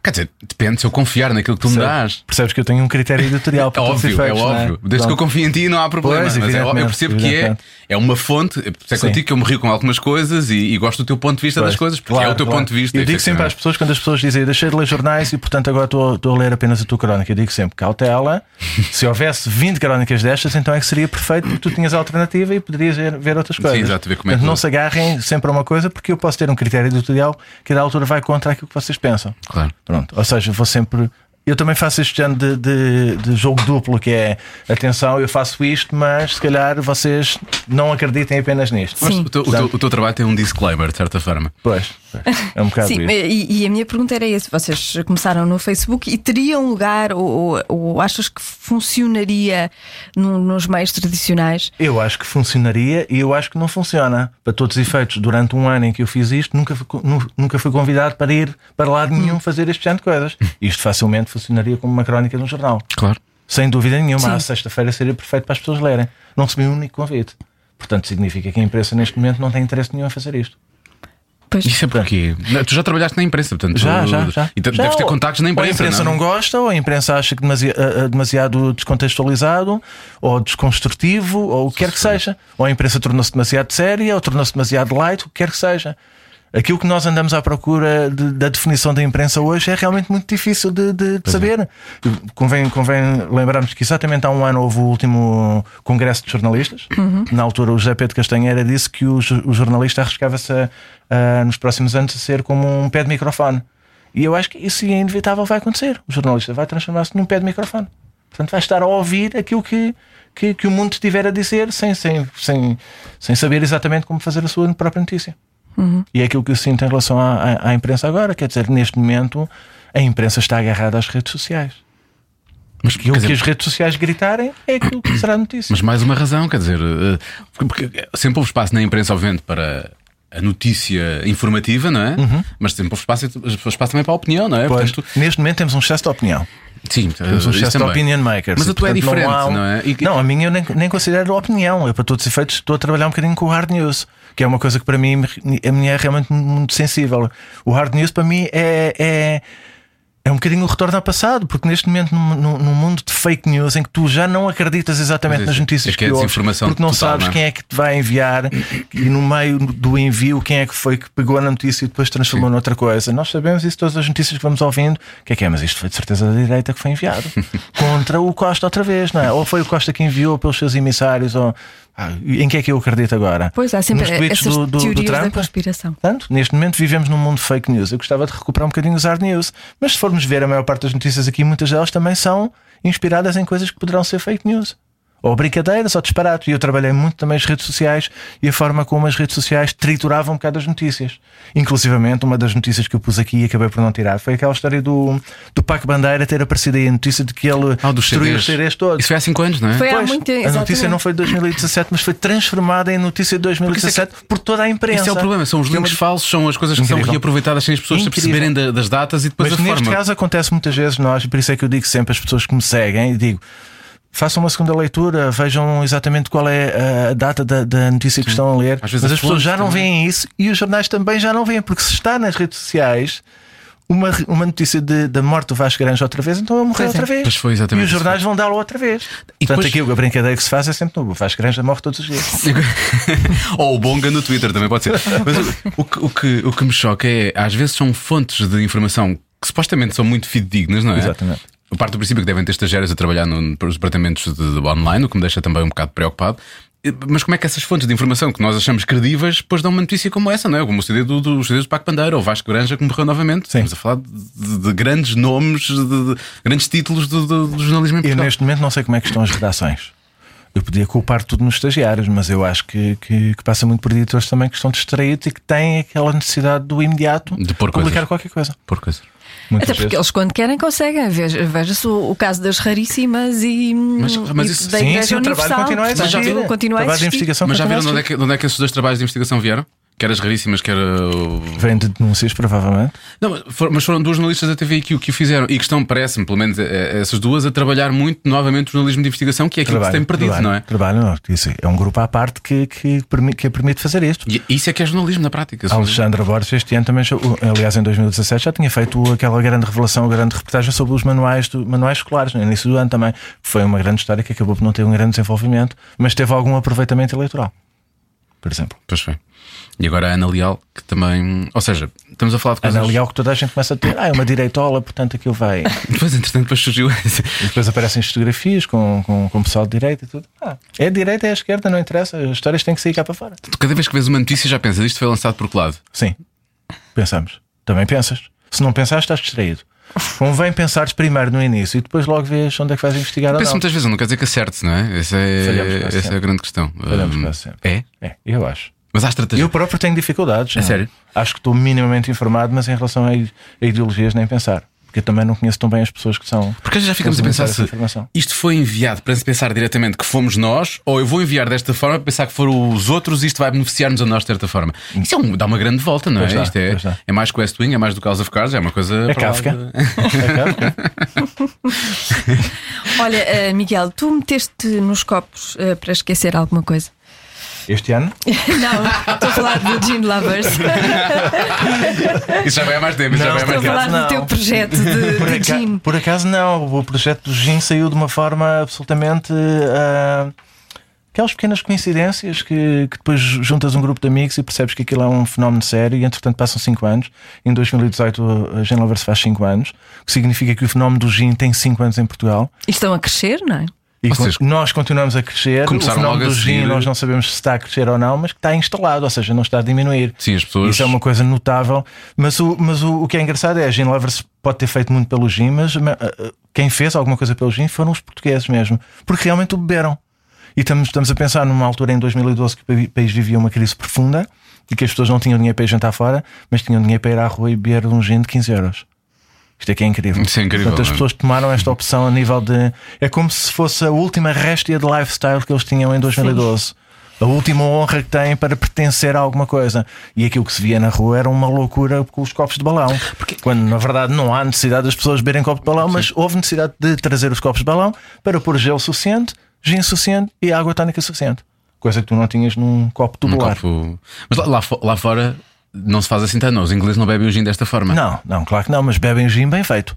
S2: Quer dizer, depende se eu confiar naquilo que tu me dás.
S4: Percebes que eu tenho um critério editorial
S2: É
S4: para todos os
S2: óbvio, é
S4: efeitos, não
S2: óbvio. Desde que eu confio em ti não há problema.
S4: Pois,
S2: mas é- eu, percebo que é, é uma fonte. É
S4: Sim.
S2: contigo que eu me rio com algumas coisas e, e gosto do teu ponto de vista das
S4: Pois,
S2: coisas, porque
S4: claro,
S2: é o teu
S4: claro.
S2: ponto de vista.
S4: Eu digo sempre às pessoas, quando as pessoas dizem deixei de ler jornais e portanto agora estou, estou a ler apenas a tua crónica, eu digo sempre cautela. Se houvesse 20 crónicas destas, então é que seria perfeito porque tu tinhas a alternativa e poderias ver, ver outras coisas.
S2: exato, ver como é que
S4: Portanto, não se agarrem sempre a uma coisa porque eu posso ter um critério editorial que da altura vai contra aquilo que vocês pensam.
S2: Claro.
S4: Pronto. Ou seja, vou sempre. Eu também faço este género de, de, de jogo duplo, que é atenção, eu faço isto, mas se calhar vocês não acreditem apenas nisto.
S2: Mas
S1: Sim.
S2: o teu, o, teu, o teu trabalho tem um disclaimer, de certa forma.
S4: Pois, é um bocado
S1: Sim,
S4: isso.
S1: e, e a minha pergunta era essa: vocês começaram no Facebook e teriam lugar, ou, ou- ou achas que funcionaria num- nos meios tradicionais?
S4: Eu acho que funcionaria e eu acho que não funciona. Para todos os efeitos, durante um ano em que eu fiz isto, nunca fui, nu- nunca fui convidado para ir para lado nenhum fazer este género de coisas. Isto facilmente funcionaria como uma crónica no jornal.
S2: Claro.
S4: Sem dúvida nenhuma.
S1: Sim.
S4: À sexta-feira seria perfeito para as pessoas lerem. Não recebi um único convite. Portanto, significa que a imprensa neste momento não tem interesse nenhum em fazer isto.
S1: Pois,
S2: Isso é porque. Tu já trabalhaste na imprensa, portanto.
S4: Já,
S2: tu-
S4: já, já.
S2: E te-
S4: Já,
S2: deves ter
S4: ou-
S2: contactos na
S4: ou
S2: imprensa.
S4: a imprensa não, gosta, ou a imprensa acha que demasi- a- a- demasiado descontextualizado, ou desconstrutivo, ou o que quer que seja. Ou a imprensa tornou-se demasiado séria, ou tornou-se demasiado light, o que quer que seja. Aquilo que nós andamos à procura de- da definição da imprensa hoje é realmente muito difícil de, de- de saber. Convém, convém lembrarmos que exatamente há um ano houve o último Congresso de Jornalistas. Na altura, o José Pedro Castanheira disse que o, o jornalista arriscava-se a- a, nos próximos anos a ser como um pé de microfone. E eu acho que isso é inevitável, vai acontecer. O jornalista vai transformar-se num pé de microfone. Portanto, vai estar a ouvir aquilo que, que, que o mundo tiver a dizer sem, sem, sem, sem saber exatamente como fazer a sua própria notícia. E é aquilo que eu sinto em relação à, à, à imprensa agora. Quer dizer, neste momento, a imprensa está agarrada às redes sociais.
S2: Mas,
S4: E o
S2: dizer,
S4: que as redes sociais gritarem é aquilo que será notícia.
S2: mas mais uma razão, quer dizer, eh, porque, sempre houve espaço na imprensa, obviamente, para a notícia informativa, não é? Mas sempre houve espaço, espaço também para a opinião, não é?
S4: Uhum. Pois,
S2: Portanto,
S4: neste momento temos um excesso de opinião.
S2: Sim,
S4: Temos um excesso de opinion makers.
S2: Mas a tua é diferente,
S4: um-
S2: não é? E-
S4: Não, a minha eu nem, nem considero opinião. Eu, para todos os efeitos, estou a trabalhar um bocadinho com o hard news, que é uma coisa que para mim a minha é realmente muito sensível. O hard news para mim é. é é um bocadinho o retorno ao passado, porque neste momento, num, num- mundo de fake news em que tu já não acreditas exatamente
S2: Pois é,
S4: nas notícias
S2: é que é
S4: ouves,
S2: desinformação
S4: porque não
S2: total,
S4: sabes
S2: não é?
S4: quem é que te vai enviar e no meio do envio quem é que foi que pegou na notícia e depois transformou noutra coisa. Nós sabemos isso, todas as notícias que vamos ouvindo. O que é que é? Mas isto foi de certeza da direita que foi enviado contra o Costa outra vez, não é? Ou foi o Costa que enviou pelos seus emissários, ou Ah, em que é que eu acredito agora?
S1: pois há sempre
S4: Nos tweets
S1: essas
S4: do, do, do
S1: teorias da
S4: Trump?
S1: conspiração.
S4: Portanto, neste momento vivemos num mundo de fake news. Eu gostava de recuperar um bocadinho os hard news. Mas se formos ver a maior parte das notícias aqui, muitas delas também são inspiradas em coisas que poderão ser fake news. Ou brincadeiras ou disparates. E eu trabalhei muito também as redes sociais e a forma como as redes sociais trituravam um bocado as notícias. Inclusivamente, uma das notícias que eu pus aqui e acabei por não tirar foi aquela história do, do Paco Bandeira ter aparecido aí a notícia de que ele
S2: Ah,
S4: destruiu os CDs todos.
S2: Isso foi há 5 anos, não é?
S1: Foi há
S4: Pois,
S1: muito
S4: a notícia não foi de 2017, mas foi transformada em notícia de 2017 por toda a imprensa.
S2: Isso é o problema, são os
S4: Que é uma-
S2: links falsos, são as coisas que são
S4: Incrível.
S2: reaproveitadas sem as pessoas se
S4: Incrível.
S2: perceberem da- das datas e depois
S4: Mas
S2: a
S4: neste
S2: forma.
S4: caso acontece muitas vezes nós, e por isso é que eu digo sempre às pessoas que me seguem e digo. Façam uma segunda leitura, vejam exatamente qual é a data da, da notícia que estão a ler. Mas
S2: as
S4: as pessoas já não
S2: também.
S4: veem isso e os jornais também já não veem, porque se está nas redes sociais uma, uma notícia de- da morte do Vasco Granja outra vez, então ele morreu
S1: é.
S4: outra vez.
S2: Pois foi exatamente
S4: e os jornais vão dá-lo outra vez.
S2: E
S4: Portanto,
S2: depois-
S4: aquilo, a brincadeira que se faz é sempre no o Vasco Granja morre todos os dias.
S2: Ou o Bonga no Twitter também pode ser. Mas o, o que, o, que, o que me choca é, às vezes são fontes de informação que supostamente são muito fidedignas, não é?
S4: Exatamente.
S2: Eu parto do princípio que devem ter estagiários a trabalhar no, nos departamentos de, de online, o que me deixa também um bocado preocupado. Mas como é que essas fontes de informação que nós achamos credíveis depois dão uma notícia como essa, não é? Como o CD do, do, do Paco Bandeira ou Vasco Granja que morreu novamente.
S4: Sim.
S2: Estamos a falar de, de grandes nomes, de, de grandes títulos do, do- jornalismo em
S4: Eu
S2: Portugal.
S4: neste momento não sei como é que estão as redações. Eu podia culpar tudo nos estagiários, mas eu acho que, que, que passa muito por editores também que estão distraídos e que têm aquela necessidade do imediato
S2: De
S4: publicar
S2: coisas.
S4: qualquer coisa.
S2: Por coisa.
S4: Muitas
S1: Até porque
S4: vezes.
S1: eles, quando querem, conseguem. Veja- Veja-se o, o caso das raríssimas e,
S2: Mas- mas
S1: e
S2: isso-
S1: da
S4: Sim, sim, o trabalho
S1: Universal.
S4: continua a
S1: Mas já
S4: existir.
S1: a
S4: trabalho de
S1: existir.
S4: investigação
S2: Mas já viram de onde, é que, de onde é que esses dois trabalhos de investigação vieram? Que eras raríssimas, que era. o-
S4: existir. Vêm de denúncias, provavelmente.
S2: Não, mas for- mas foram duas jornalistas da TVI que, o- que o fizeram e que estão, parece-me, pelo menos eh, essas duas, a trabalhar muito novamente o jornalismo de investigação, que é aquilo que se tem perdido,
S4: trabalho,
S2: não é?
S4: Trabalho, não, isso é um grupo à parte que, que, permi- que permite fazer isto.
S2: E isso é que é jornalismo na prática.
S4: Alexandra Borges este ano também, aliás, em 2017 já tinha feito aquela grande revelação, a grande reportagem sobre os manuais, do, manuais escolares, no início do ano também. Foi uma grande história que acabou por não ter um grande desenvolvimento, mas teve algum aproveitamento eleitoral, por exemplo.
S2: Pois foi. E agora a Ana Leal, que também. Ou seja, estamos a falar de coisas.
S4: Ana Leal que toda a gente começa a ter, ah, é uma direitola, portanto aquilo vai.
S2: Depois, entretanto, depois surgiu.
S4: E depois aparecem as fotografias com, com, com o pessoal de direita e tudo. Ah, é a direita, é a esquerda, não interessa, as histórias têm que sair cá para fora.
S2: Tu, Cada vez que vês uma notícia já pensas, isto foi lançado por que lado?
S4: Sim, pensamos. Também pensas. Se não pensares, estás distraído. Convém pensares primeiro no início e depois logo vês onde é que vais investigar
S2: Penso
S4: não.
S2: muitas vezes, não quer dizer que acerte, não é? Essa é, essa é a grande questão.
S4: Falhamos
S2: Hum,
S4: quase sempre.
S2: é?
S4: É, eu acho.
S2: Mas há estratégia.
S4: Eu próprio tenho dificuldades.
S2: A
S4: não.
S2: sério?
S4: Acho que estou minimamente informado, mas em relação a, ideologias, nem pensar. Porque eu também não conheço tão bem as pessoas que são.
S2: Porque já ficamos a pensar se isto foi enviado para se pensar diretamente que fomos nós, ou eu vou enviar desta forma para pensar que foram os outros e isto vai beneficiar-nos a nós de certa forma. Isso é um- dá uma grande volta, não é?
S4: Dá,
S2: isto é, é mais que West Wing, é mais do que House of Cards, é uma coisa.
S4: É
S2: para lá
S4: Kafka.
S2: de-
S4: É Kafka.
S1: Olha, eh, Miguel, tu meteste nos copos eh, para esquecer alguma coisa?
S4: Este ano?
S1: Não, estou a falar de Gene Lovers.
S2: Isso já vai há mais tempo, isso já
S4: Não,
S2: vai há
S1: Estou a
S2: mais
S1: falar
S4: não.
S1: do teu projeto de,
S4: Por,
S1: de
S4: aca-
S1: Gene.
S4: por acaso não, o projeto do Gin saiu de uma forma absolutamente. ah, aquelas pequenas coincidências que, que depois juntas um grupo de amigos e percebes que aquilo é um fenómeno sério e entretanto passam 5 anos. Em 2018 a Gin Lovers faz 5 anos, o que significa que o fenómeno do Gin tem 5 anos em Portugal.
S1: E estão a crescer, não é?
S4: E
S2: Vocês
S4: nós continuamos a crescer. O
S2: começaram
S4: fenómeno
S2: logo
S4: do gin nós não sabemos se está a crescer ou não, mas que está instalado, ou seja, não está a diminuir.
S2: Sim, as pessoas.
S4: Isso é uma coisa notável. Mas, o, mas o, o que é engraçado é a Gin Lovers pode ter feito muito pelo gin, mas ma- ah, ah, quem fez alguma coisa pelo gin foram os portugueses mesmo, porque realmente o beberam. E estamos, estamos a pensar numa altura em 2012 que o pa- país vivia uma crise profunda e que as pessoas não tinham dinheiro para ir jantar fora, mas tinham dinheiro para ir à rua e beber um gin de 15 euros. Isto é que é incrível.
S2: Isso é incrível,
S4: Portanto, as
S2: é?
S4: pessoas tomaram esta opção a nível de. É como se fosse a última réstia de lifestyle que eles tinham em 2012. A última honra que têm para pertencer a alguma coisa. E aquilo que se via na rua era uma loucura com os copos de balão. Quando na verdade não há necessidade das pessoas beberem copo de balão, mas houve necessidade de trazer os copos de balão para pôr gelo suficiente, gin suficiente e água tónica suficiente. Coisa que tu não tinhas num copo tubular.
S2: copo- Mas lá, lá lá fora não se faz assim tanto, não. Os ingleses não bebem o gin desta forma.
S4: Não, não, claro que não, mas bebem gin bem feito.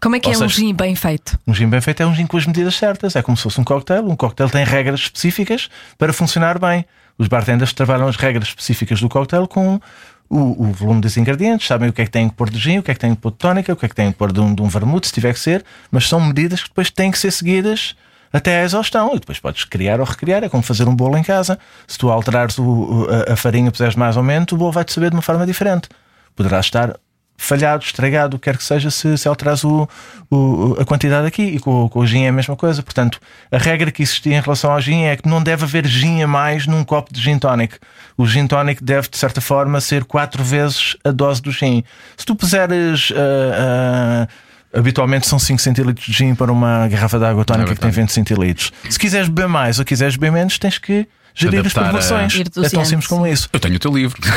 S1: Como é que
S4: Ou
S1: é um
S4: seja-
S1: gin bem feito?
S4: Um gin bem feito é um gin com as medidas certas. É como se fosse um cocktail. Um cocktail tem regras específicas para funcionar bem. Os bartenders trabalham as regras específicas do cocktail com o, o volume dos ingredientes, sabem o que é que têm que pôr de gin, o que é que têm que pôr de tónica, o que é que têm que pôr de um, de um vermute, se tiver que ser, mas são medidas que depois têm que ser seguidas até à exaustão. E depois podes criar ou recriar. É como fazer um bolo em casa. Se tu alterares o- a, a farinha, puseres mais ou menos, o bolo vai-te saber de uma forma diferente. Poderá estar falhado, estragado, o que quer que seja, se, se alterares o, o- a quantidade aqui. E com, com o gin é a mesma coisa. Portanto, a regra que existia em relação ao gin é que não deve haver gin a mais num copo de gin tonic. O gin tonic deve, de certa forma, ser quatro vezes a dose do gin. Se tu puseres. ah, ah, Habitualmente são 5 centilitros de gin para uma garrafa de água tónica
S2: É
S4: que tem
S2: verdade.
S4: 20 centilitros. Se quiseres beber mais ou quiseres beber menos, tens que gerir as
S2: Adaptar
S4: proporções. É tão simples como isso.
S2: Eu tenho o teu livro.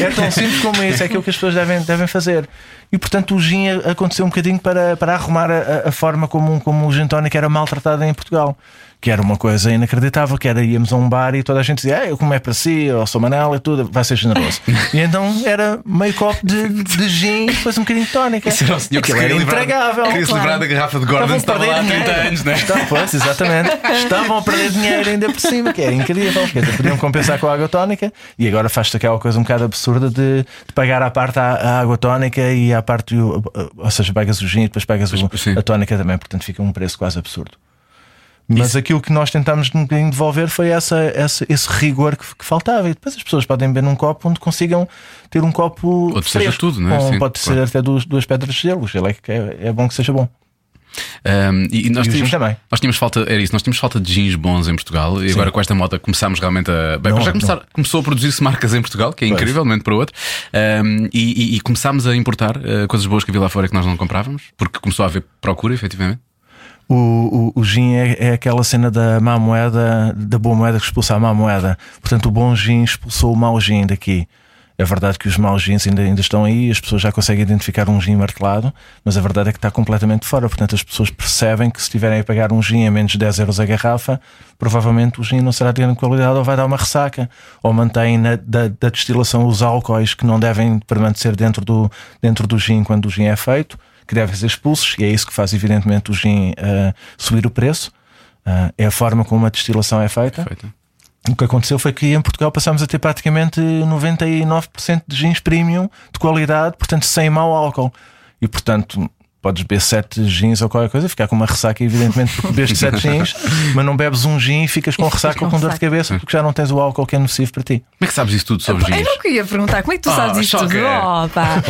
S4: É tão simples como isso, é aquilo que as pessoas devem, devem fazer. E portanto o gin aconteceu um bocadinho para, para arrumar a, a forma como, como o gin tónico era maltratado em Portugal. Que era uma coisa inacreditável, que era íamos a um bar e toda a gente dizia, ah, eu como é para si, ou sou Manel e tudo, vai ser generoso. e então era meio copo de, de gin e depois um bocadinho de tónica.
S2: Isso era o senhor que
S4: era intragável.
S2: queria se
S4: claro.
S2: livrar da garrafa de Gordon, estava lá há 30 anos, né?
S4: Estavam, pois, exatamente. Estavam a perder dinheiro ainda por cima, que era incrível. Quer dizer, podiam compensar com a água tónica e agora faz-se aquela coisa um bocado absurda de, de pagar à parte a, a água tónica e à parte, ou seja, pagas o gin e depois pagas o- a tónica também, portanto fica um preço quase absurdo. Mas aquilo que nós tentámos um bocadinho devolver foi essa, essa- esse rigor que, que faltava. E depois as pessoas podem beber num copo onde consigam ter um copo.
S2: Seja
S4: fresco,
S2: tudo, não é?
S4: com-
S2: Sim,
S4: pode
S2: claro.
S4: ser até duas, duas pedras de gelo. Gelo é, é, é bom que seja bom.
S2: Um, e, nós
S4: E
S2: tínhamos. Nós tínhamos falta, era isso, nós tínhamos falta de gins bons em Portugal e agora com esta moda começámos realmente a. Bem,
S4: Não,
S2: já começar, começou a produzir-se marcas em Portugal, que é
S4: Pois.
S2: incrível, de um momento para o outro, um, e, e- e começámos a importar uh, coisas boas que havia lá fora que nós não comprávamos, porque começou a haver procura, efetivamente.
S4: O, o, o gin é, é aquela cena da má moeda, da boa moeda que expulsa a má moeda. Portanto, o bom gin expulsou o mau gin daqui. É verdade que os maus gins ainda, ainda estão aí, as pessoas já conseguem identificar um gin martelado, mas a verdade é que está completamente fora. Portanto, as pessoas percebem que se estiverem a pagar um gin a menos de 10 euros a garrafa, provavelmente o gin não será de grande qualidade ou vai dar uma ressaca. Ou mantém na, da, da destilação os álcoois que não devem permanecer dentro do, dentro do gin quando o gin é feito, que devem ser expulsos, e é isso que faz, evidentemente, o gin ah, subir o preço. Ah, é a forma como a destilação é feita.
S2: Feita.
S4: O que aconteceu foi que em Portugal passámos a ter praticamente 99% de gins premium de qualidade, portanto sem mau álcool. E portanto podes beber 7 gins ou qualquer coisa, ficar com uma ressaca, evidentemente, porque bebeste 7 gins, mas não bebes um gin e ficas com ressaca ou com dor de cabeça porque já não tens o álcool que é nocivo para ti.
S2: Como é que sabes isso tudo sobre
S1: Eu
S2: gins?
S1: não queria perguntar como é que tu
S2: Ah,
S1: sabes isto tudo. Oh, pá.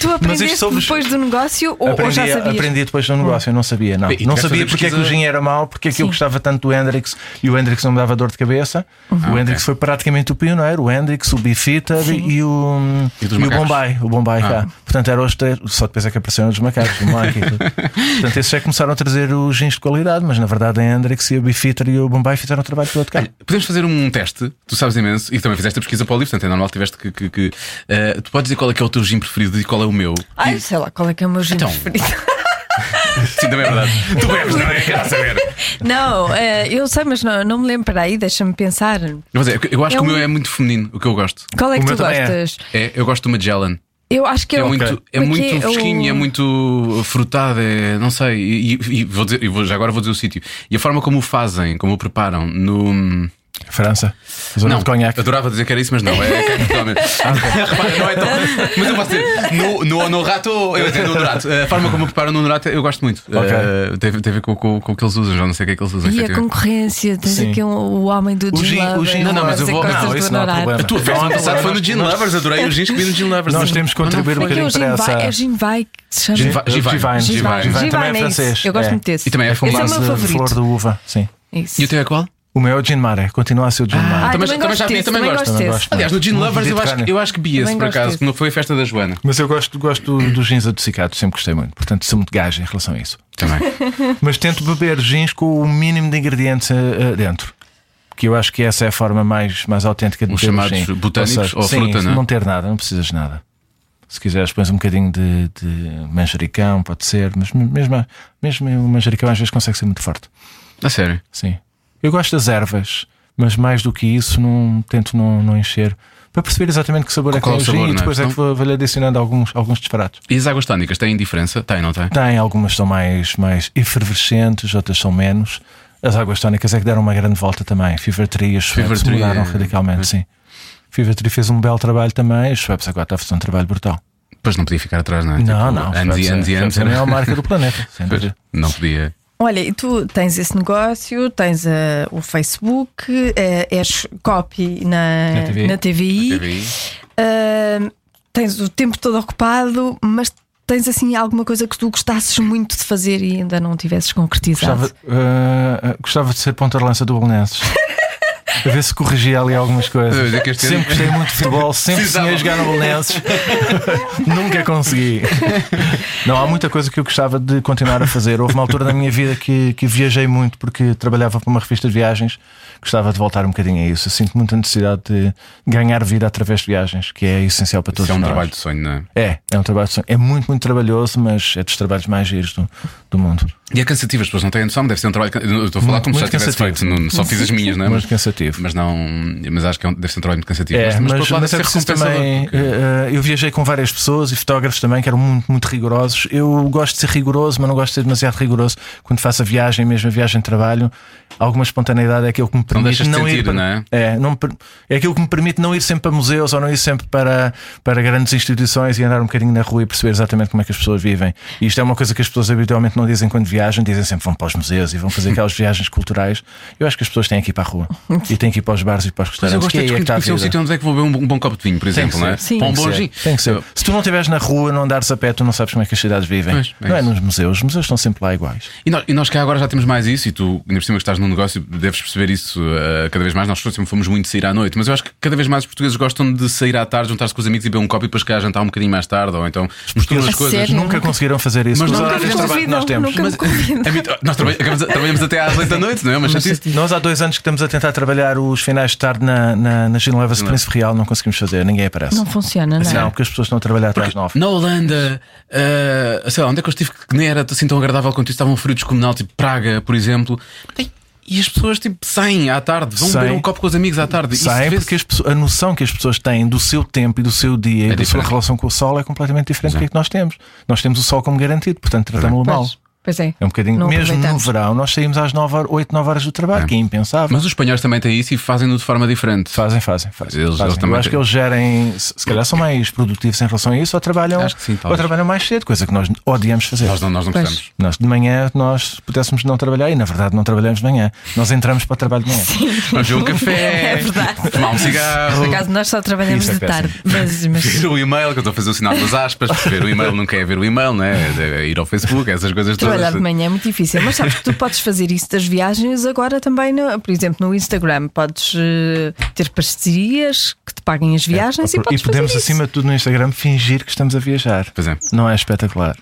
S1: Tu aprendeste
S4: somos-
S1: depois do negócio ou, ou
S4: aprendi,
S1: já sabias?
S4: aprendi depois do negócio, eu não sabia, não.
S2: E
S4: Não sabia porque é que o
S2: pesquisa-
S4: gin era mau, porque é que eu gostava tanto do Hendrix e o Hendrix não me dava dor de cabeça.
S1: Uhum.
S4: O
S2: Ah,
S4: Hendrix
S2: ok.
S4: foi praticamente o pioneiro, o Hendrix, o Bifitter e o,
S2: E
S4: e o? Bombay. O Bombay
S2: Ah.
S4: cá. Portanto, eram os três, só depois é que apareceram os macacos, o e tudo. Portanto, esses é que começaram a trazer os gins de qualidade, mas na verdade a Hendrix e o Bifitter e o Bombay fizeram o trabalho todo cá.
S2: Olha, podemos fazer um teste, tu sabes imenso, e também fizeste a pesquisa para o livro, portanto é normal que tiveste que. que, que, eh, tu podes dizer qual é que é o teu gin preferido e qual é o meu?
S1: Ai, sei lá, qual é que é o meu gin
S2: Então.
S1: preferido?
S2: Sim, também é verdade. tu bebes, não é? Quero saber.
S1: Não, eh, eu sei, mas não, não me lembro. Para aí, deixa-me pensar.
S2: Mas é, eu acho
S1: É
S2: que o
S1: um-
S2: meu é muito feminino, o que eu gosto.
S1: Qual é
S4: O
S1: que tu
S4: é.
S1: gostas?
S2: É, eu gosto do Magellan.
S1: Eu acho que é,
S2: É muito, é muito
S1: é?
S2: fresquinho, é muito frutado, é, não sei. E, e- e vou dizer, e vou- já agora vou dizer o sítio. E a forma como o fazem, como o preparam no.
S4: França, zona
S2: Não,
S4: de conhaque.
S2: adorava dizer que era isso, mas não, é Portugal mesmo. Repara, não é tão. Mas eu posso dizer, no, no, no rato, eu entendo no Honorato. A forma como preparam no Honorato eu gosto muito.
S4: Ok.
S2: Eh, tem, tem a ver com, com, com o que eles usam, já não sei o que é que eles usam.
S1: E a concorrência, tens
S4: Sim.
S1: aqui um- o homem do
S4: O
S1: Gin
S4: gin- o gin-
S2: Não, não, mas eu vou-
S4: não, isso não há
S1: Honorato.
S4: problema.
S2: A tua
S4: Não
S2: festa passado foi no. Gin Lovers, adorei os gins que vi no Gin Lovers.
S4: Nós
S2: Não-
S4: temos que contribuir um
S1: é é o
S4: bocadinho
S1: Gin
S4: para
S1: Vai?
S4: essa.
S1: É Gin Vai que se chama?
S2: Gin Vai- Givine.
S4: Givine. Também é
S1: é isso.
S4: francês.
S1: Eu gosto
S4: É.
S1: muito desse.
S2: E também é
S4: É com
S1: é o
S4: base
S1: meu
S4: de flor de uva, sim.
S2: E o teu é qual?
S4: O meu é o Gin Mare, continua a ser o Gin Mare.
S1: Ah,
S2: também-
S1: também,
S2: também
S1: gosto
S2: já vi,
S1: desse,
S2: também gosto.
S1: gosto
S4: Também.
S2: Aliás, no Gin Lovers eu acho, eu acho que vi esse
S1: Também
S2: por acaso, quando foi a festa da Joana.
S4: Mas eu gosto, gosto do- dos gins adocicados, sempre gostei muito. Portanto, sou muito gajo em relação a isso.
S2: Também.
S4: Mas tento beber gins com o mínimo de ingredientes eh, dentro. Que eu acho que essa é a forma mais, mais autêntica de
S2: Os chamados
S4: gin.
S2: botânicos ou
S4: sim,
S2: fruta, não é?
S4: não ter nada, não precisas de nada. Se quiseres, pões um bocadinho de, de manjericão, pode ser, mas mesmo, mesmo o manjericão às vezes consegue ser muito forte.
S2: A sério.
S4: Sim. Eu gosto das ervas, mas mais do que isso, não, tento não, não encher. Para perceber exatamente que sabor é que
S2: Qual
S4: tem
S2: é
S4: o gin e
S2: é?
S4: depois é que
S2: Então-
S4: vou, vou-lhe adicionando alguns, alguns disparates.
S2: E as águas tónicas têm diferença? Tem, não tem?
S4: Tem, algumas são mais, mais efervescentes, outras são menos. As águas tónicas é que deram uma grande volta também. Fever Tree e
S2: Fever
S4: Schweppes mudaram
S2: é-
S4: radicalmente, sim. Fever Tree fez um belo trabalho também, os Schweppes agora está a fazer um trabalho brutal.
S2: Pois não podia ficar atrás, não é?
S4: não,
S2: Tipo,
S4: não.
S2: Anos e anos e
S4: é-
S2: anos.
S4: É a maior marca do planeta, sem
S2: Pois,
S4: dúvida.
S2: não podia.
S1: Olha, e tu tens esse negócio, tens eh, o Facebook, eh, és copy na,
S4: Na TVI.
S1: na TVI,
S2: TVI.
S1: eh, tens o tempo todo ocupado, mas tens assim alguma coisa que tu gostasses muito de fazer e ainda não tivesses concretizado?
S4: Gostava, eh, gostava de ser ponta-lança do Belenenses. A ver se corrigia ali algumas coisas. Sempre gostei muito de futebol, sempre sonhei jogar no Belenenses. Nunca consegui. Não, há muita coisa que eu gostava de continuar a fazer. Houve uma altura da minha vida que, que viajei muito porque trabalhava para uma revista de viagens. Gostava de voltar um bocadinho a isso. Eu sinto muita necessidade de ganhar vida através de viagens, que é essencial para todos
S2: Isso é um
S4: nós.
S2: trabalho de sonho, não é?
S4: É, é um trabalho de sonho. É muito, muito trabalhoso, mas é dos trabalhos mais giros do, do mundo.
S2: E é cansativo, as pessoas não têm noção, deve ser um trabalho. Estou a falar
S4: Muito-
S2: como se já tivesse feito, não- só fiz as minhas, não é?
S4: Muito cansativo.
S2: Mas não. Mas acho que é um- deve ser um trabalho muito cansativo.
S4: É, mas, mas,
S2: outro lado,
S4: é preciso também.
S2: porque-
S4: eh, eu viajei com várias pessoas e fotógrafos também que eram muito, muito rigorosos. Eu gosto de ser rigoroso, mas não gosto de ser demasiado rigoroso quando faço a viagem, mesmo a viagem de trabalho. Alguma espontaneidade é aquilo que me permite
S2: de
S4: não
S2: sentir,
S4: ir para,
S2: não é?
S4: É, não é aquilo que me permite não ir sempre para museus ou não ir sempre para, para grandes instituições e andar um bocadinho na rua e perceber exatamente como é que as pessoas vivem. E isto é uma coisa que as pessoas habitualmente não dizem quando viajam, dizem sempre vão para os museus e vão fazer aquelas viagens culturais. Eu acho que as pessoas têm que ir para a rua e tem que ir para os bares e para os
S2: Mas eu
S4: restaurantes.
S2: gosto
S4: que
S2: é de
S4: é que está a
S2: conhecer um sítio onde é que vou beber um, um bom copo de vinho, por
S4: Tem que
S2: exemplo, não é?
S1: Sim.
S2: Um
S4: Tem que
S2: bom
S4: ser.
S2: gin.
S4: Tem que ser. Se tu não estiveres na rua, não andares a pé, tu não sabes como é que as cidades vivem.
S2: Pois, é
S4: não é nos museus. Os museus estão sempre lá iguais.
S2: E nós, e nós cá agora já temos mais isso, e tu, ainda por cima que estás num negócio, deves perceber isso eh, cada vez mais. Nós sempre fomos muito sair à noite, mas eu acho que cada vez mais os portugueses gostam de sair à tarde, juntar-se com os amigos e beber um copo e depois cá jantar um bocadinho mais tarde, ou então misturam as coisas.
S1: sério?
S4: Nunca conseguiram fazer isso
S2: Mas nunca
S4: que nós temos.
S1: nunca
S2: Mas mim- nós trabalha- acabamos- trabalhamos até às 8 da noite, não é? Mas chatice.
S4: Nós há dois anos que estamos a tentar trabalhar os finais de tarde na, na, na Príncipe Real, não conseguimos fazer, ninguém aparece.
S1: Não funciona, não é?
S4: Não, porque as pessoas estão a trabalhar até às nove.
S2: Na Holanda, eh, sei lá, onde é que eu estive que nem era assim tão agradável quanto isso? Estava um frio descomunal, tipo Praga, por exemplo. E as pessoas tipo saem à tarde, vão
S4: Saem.
S2: beber um copo com os amigos à tarde.
S4: Saem porque as pessoas- a noção que as pessoas têm do seu tempo e do seu dia e da sua relação com o sol é completamente diferente do que, é que nós temos. Nós temos o sol como garantido, portanto tratamos-lo mal.
S1: Pois, é.
S4: É um bocadinho. Mesmo no verão, nós saímos às 9, horas- 8, 9 horas do trabalho,
S2: É.
S4: que é impensável.
S2: Mas os espanhóis também têm isso e fazem-no de forma diferente.
S4: Fazem, fazem, fazem.
S2: Eles-
S4: fazem.
S2: eles também
S4: Eu acho
S2: têm.
S4: que eles gerem, se calhar são mais produtivos em relação a isso, ou trabalham,
S2: Acho que sim,
S4: ou trabalham mais cedo, coisa que nós odiamos fazer.
S2: Nós não, nós não
S1: Pois.
S2: gostamos.
S4: Nós de manhã, nós se pudéssemos não trabalhar, e na verdade não trabalhamos de manhã. Nós entramos para o trabalho de manhã.
S2: Vamos ver um café,
S1: É verdade.
S2: tomar um
S1: Por
S2: cigarro.
S1: acaso nós só trabalhamos
S4: Isso é
S1: de tarde. Mas, mas
S2: Ver o e-mail, que eu estou a fazer o sinal das aspas, ver o e-mail nunca é ver o e-mail, não é? É ir ao Facebook, essas coisas todas.
S1: Trabalhar de manhã é muito difícil. Mas sabes que tu podes fazer isso das viagens agora também, no- por exemplo, no Instagram. Podes eh, ter parcerias que te paguem as viagens e,
S4: e
S1: podes
S4: podemos,
S1: fazer
S4: acima de tudo, no Instagram, fingir que estamos a viajar.
S2: Pois é.
S4: Não é espetacular.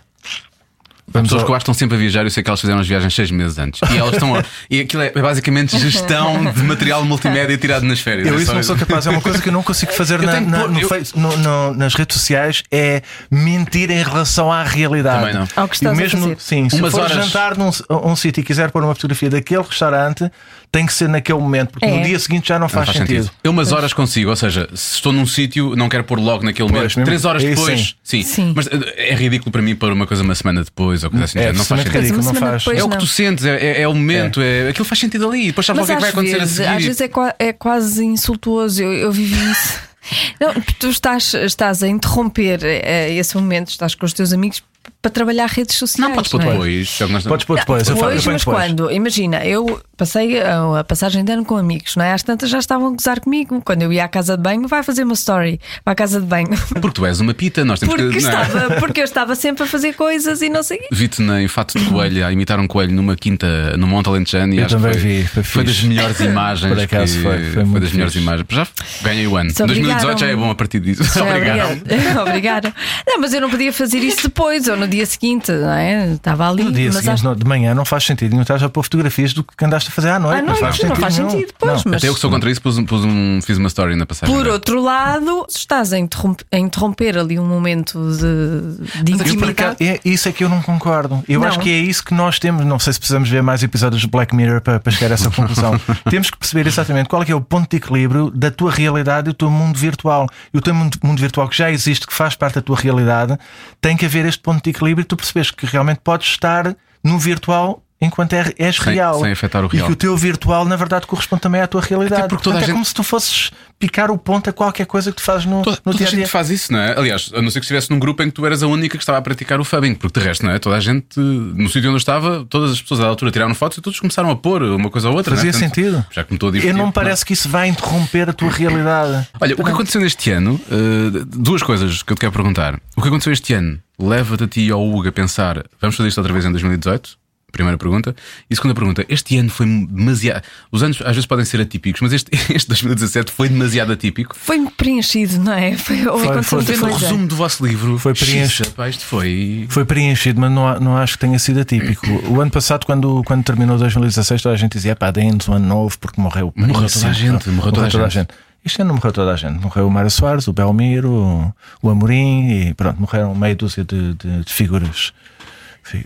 S4: Vamos
S2: pessoas
S4: ao-
S2: que eu acho que estão sempre a viajar, eu sei que elas fizeram as viagens seis meses antes. E elas estão. a- E aquilo é basicamente gestão de material multimédia tirado nas férias.
S4: Eu
S2: É
S4: isso não sou capaz, é uma coisa que eu não consigo fazer na- na- no
S2: eu-
S4: Face- no- no- nas redes sociais é mentir em relação à realidade.
S2: Também não.
S1: Ao que estás
S4: e
S1: a
S4: mesmo,
S1: fazer.
S4: Sim, se
S2: Umas
S4: for
S2: horas-
S4: jantar num um sítio e quiser pôr uma fotografia daquele restaurante, tem que ser naquele momento, porque
S1: É.
S4: no dia seguinte já não
S2: Não
S4: faz,
S2: faz
S4: sentido.
S2: sentido. Eu umas horas consigo, ou seja, se estou num sítio, não quero pôr logo naquele
S4: Pois,
S2: momento.
S4: mesmo-
S2: Três horas depois, sim.
S1: Sim.
S2: Mas eh, é ridículo para mim pôr uma coisa uma semana depois ou coisa assim.
S4: É
S2: não faz sentido.
S4: não faz.
S1: depois-
S2: É o que tu sentes, é, é- é o momento, é. aquilo faz sentido ali. Depois sabes o que é que vai acontecer
S1: vezes,
S2: a seguir.
S1: às vezes é, qua- é quase insultuoso. Eu, eu vivi isso. Não, tu estás, estás a interromper eh, esse momento, estás com os teus amigos para trabalhar redes sociais.
S2: Não, podes pôr
S1: não é?
S2: depois. é
S4: Podes pôr depois, eu, eu
S1: Hoje,
S4: ponho
S1: mas
S4: depois.
S1: quando? Imagina, eu passei a, a passagem de ano com amigos, não é? Às tantas já estavam a gozar comigo. Quando eu ia à casa de banho, vai fazer uma story, vai à casa de banho.
S2: Porque tu és uma pita, nós temos
S1: Porque,
S2: que. não é?
S1: estava, porque eu estava sempre a fazer coisas e não sei.
S2: Vi-te na- em fato de coelho a imitar um coelho numa quinta no Monte Alentejano e
S4: Eu também
S2: foi,
S4: vi, foi
S2: foi das melhores imagens.
S4: Por acaso
S2: que-
S4: foi, foi muito
S2: das melhores imagens. Já ganhei o ano.
S1: Só
S2: 2018 já é bom a partir disso. Obrigado.
S1: obrigada. Não, mas eu não podia fazer isso depois ou no dia seguinte, não é? Estava ali.
S4: No dia
S1: mas
S4: seguinte,
S1: acho-
S4: de manhã, não faz sentido nenhum. Estás a pôr fotografias do que andaste a fazer à noite.
S1: À
S4: não
S1: noite,
S4: faz
S1: não
S4: sentido.
S1: faz
S4: nenhum.
S1: sentido, pois,
S4: Não.
S1: mas-
S2: Até eu que sou contra isso, pus, pus um, fiz uma story na passagem.
S1: Por
S2: né?
S1: outro lado, estás a interromper, a interromper ali um momento de, de intimidade.
S4: é, isso é que eu não concordo. Eu
S1: Não.
S4: acho que é isso que nós temos. Não sei se precisamos ver mais episódios de Black Mirror para, para chegar a essa conclusão. temos que perceber exatamente qual é, que é o ponto de equilíbrio da tua realidade e do teu mundo virtual. E o teu mundo, mundo virtual que já existe, que faz parte da tua realidade, tem que haver este ponto de equilíbrio tu percebes que realmente podes estar no virtual. Enquanto é- és
S2: Sem-
S4: real.
S2: sem afetar o
S4: E
S2: real.
S4: que o teu virtual, na verdade, corresponde também à tua realidade.
S2: Até porque toda a
S4: Portanto, é
S2: gente-
S4: como se tu fosses picar o ponto a qualquer coisa que tu fazes no,
S2: Toda,
S4: no
S2: toda
S4: dia
S2: a
S4: a dia.
S2: gente faz isso, não é? Aliás, a não ser que estivesse num grupo em que tu eras a única que estava a praticar o fubbing, porque de resto, não é? Toda a gente, no sítio onde eu estava, todas as pessoas à altura tiraram fotos e todos começaram a pôr uma coisa ou outra.
S4: Fazia
S2: não é? Portanto,
S4: sentido.
S2: Já que me estou a divertir.
S4: Eu não me parece que isso vai interromper a tua realidade.
S2: Olha, o que aconteceu neste ano, eh, duas coisas que eu te quero perguntar. O que aconteceu este ano leva-te a ti e ao Hugo a pensar, vamos fazer isto outra vez em 2018? Primeira pergunta. E segunda pergunta, este ano foi demasiado. Os anos às vezes podem ser atípicos, mas este, este 2017 foi demasiado atípico.
S1: Foi preenchido, não é? Foi,
S4: Foi- foi-
S2: Foi o resumo do vosso livro.
S4: Foi
S2: Xiça, pá, Isto foi.
S4: Foi preenchido, mas não, não acho que tenha sido atípico. O ano passado, quando, quando terminou 2016, toda a gente dizia: pá, deem-nos um ano novo porque morreu.
S2: Morreu toda a gente, morreu toda a gente.
S4: Este ano morreu toda a gente. Morreu o Mário Soares, o Belmiro, o, o Amorim e pronto, morreram meia dúzia de, de- de figuras,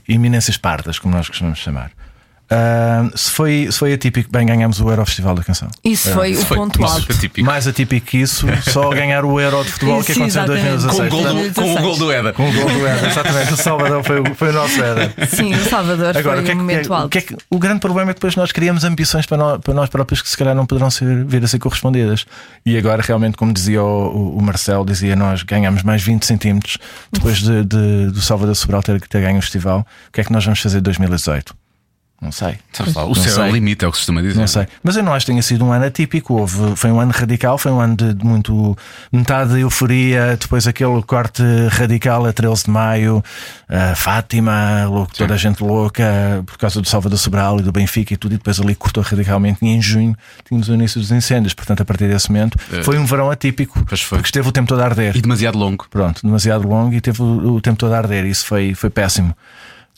S4: eminências pardas, como nós costumamos chamar. Ah, se, foi, se foi atípico, bem, ganhamos o Euro Festival da Canção.
S1: Isso foi o
S2: foi
S1: ponto
S2: muito
S1: alto.
S2: atípico.
S4: Mais atípico que isso, só ganhar o Euro de futebol que
S1: Isso,
S4: aconteceu em
S1: exatamente.
S4: 2016.
S2: Com o gol do, com o gol do Eda.
S4: Com o gol do Éder, exatamente. O Salvador foi, o- foi o nosso Éder.
S1: Sim, o Salvador
S4: Agora,
S1: foi
S4: o, que é
S1: um
S4: que-
S1: momento
S4: o
S1: alto.
S4: que é que- o grande problema é que depois nós criamos ambições para nós, para nós próprios que se calhar não poderão ser, vir a ser correspondidas. E agora, realmente, como dizia o, o- o Marcelo, dizia nós ganhamos mais 20 centímetros depois de, de- do Salvador Sobral ter, ter ganho o festival. O que é que nós vamos fazer em 2018? Não sei.
S2: Lá, o
S4: Não
S2: céu é
S4: sei.
S2: o limite, é o que se costuma dizer.
S4: Não sei. Mas eu não acho que tenha sido um ano atípico. Houve, foi um ano radical, foi um ano de, de muito. metade de euforia, depois aquele corte radical a 13 de maio, a Fátima, louco, toda a gente louca por causa do Salvador Sobral e do Benfica e tudo, e depois ali cortou radicalmente. E em junho tínhamos o início dos incêndios. Portanto, a partir desse momento foi um verão atípico, porque esteve o tempo todo a arder.
S2: E demasiado longo.
S4: Pronto, demasiado longo e teve o, o tempo todo a arder. Isso foi, foi péssimo.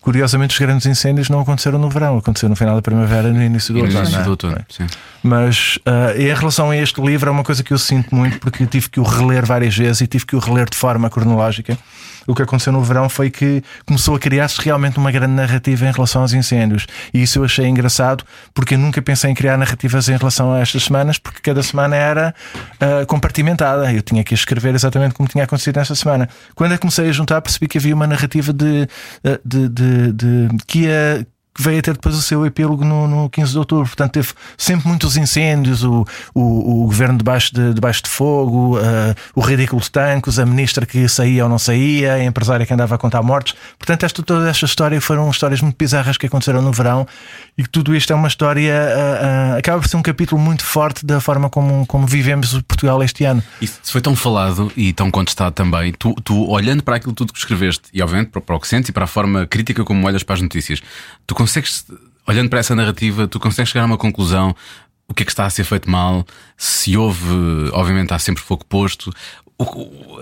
S4: Curiosamente, os grandes incêndios não aconteceram no verão, aconteceram no final da primavera e no início do
S2: no
S4: outono.
S2: início
S4: não é?
S2: do outono. Sim.
S4: Mas ah, em relação a este livro, é uma coisa que eu sinto muito porque tive que o reler várias vezes e tive que o reler de forma cronológica. O que aconteceu no verão foi que começou a criar-se realmente uma grande narrativa em relação aos incêndios. E isso eu achei engraçado porque eu nunca pensei em criar narrativas em relação a estas semanas, porque cada semana era ah, compartimentada. Eu tinha que escrever exatamente como tinha acontecido nesta semana. Quando eu comecei a juntar, percebi que havia uma narrativa de, ah, de, de- de- que ia que veio a ter depois o seu epílogo no, no 15 de outubro. Portanto, teve sempre muitos incêndios, o, o, o governo debaixo de, debaixo de fogo, eh, o ridículo de tanques, a ministra que saía ou não saía, a empresária que andava a contar mortes. Portanto, esta, toda esta história foram histórias muito bizarras que aconteceram no verão e que tudo isto é uma história, eh, eh, acaba por ser um capítulo muito forte da forma como, como vivemos o Portugal este ano.
S2: Isso foi tão falado e tão contestado também. Tu, tu olhando para aquilo tudo que escreveste e, obviamente, para, para o que sentes e para a forma crítica como olhas para as notícias, tu consegues, olhando para essa narrativa, tu consegues chegar a uma conclusão. O que é que está a ser feito mal? Se houve, obviamente, há sempre fogo posto. O, o,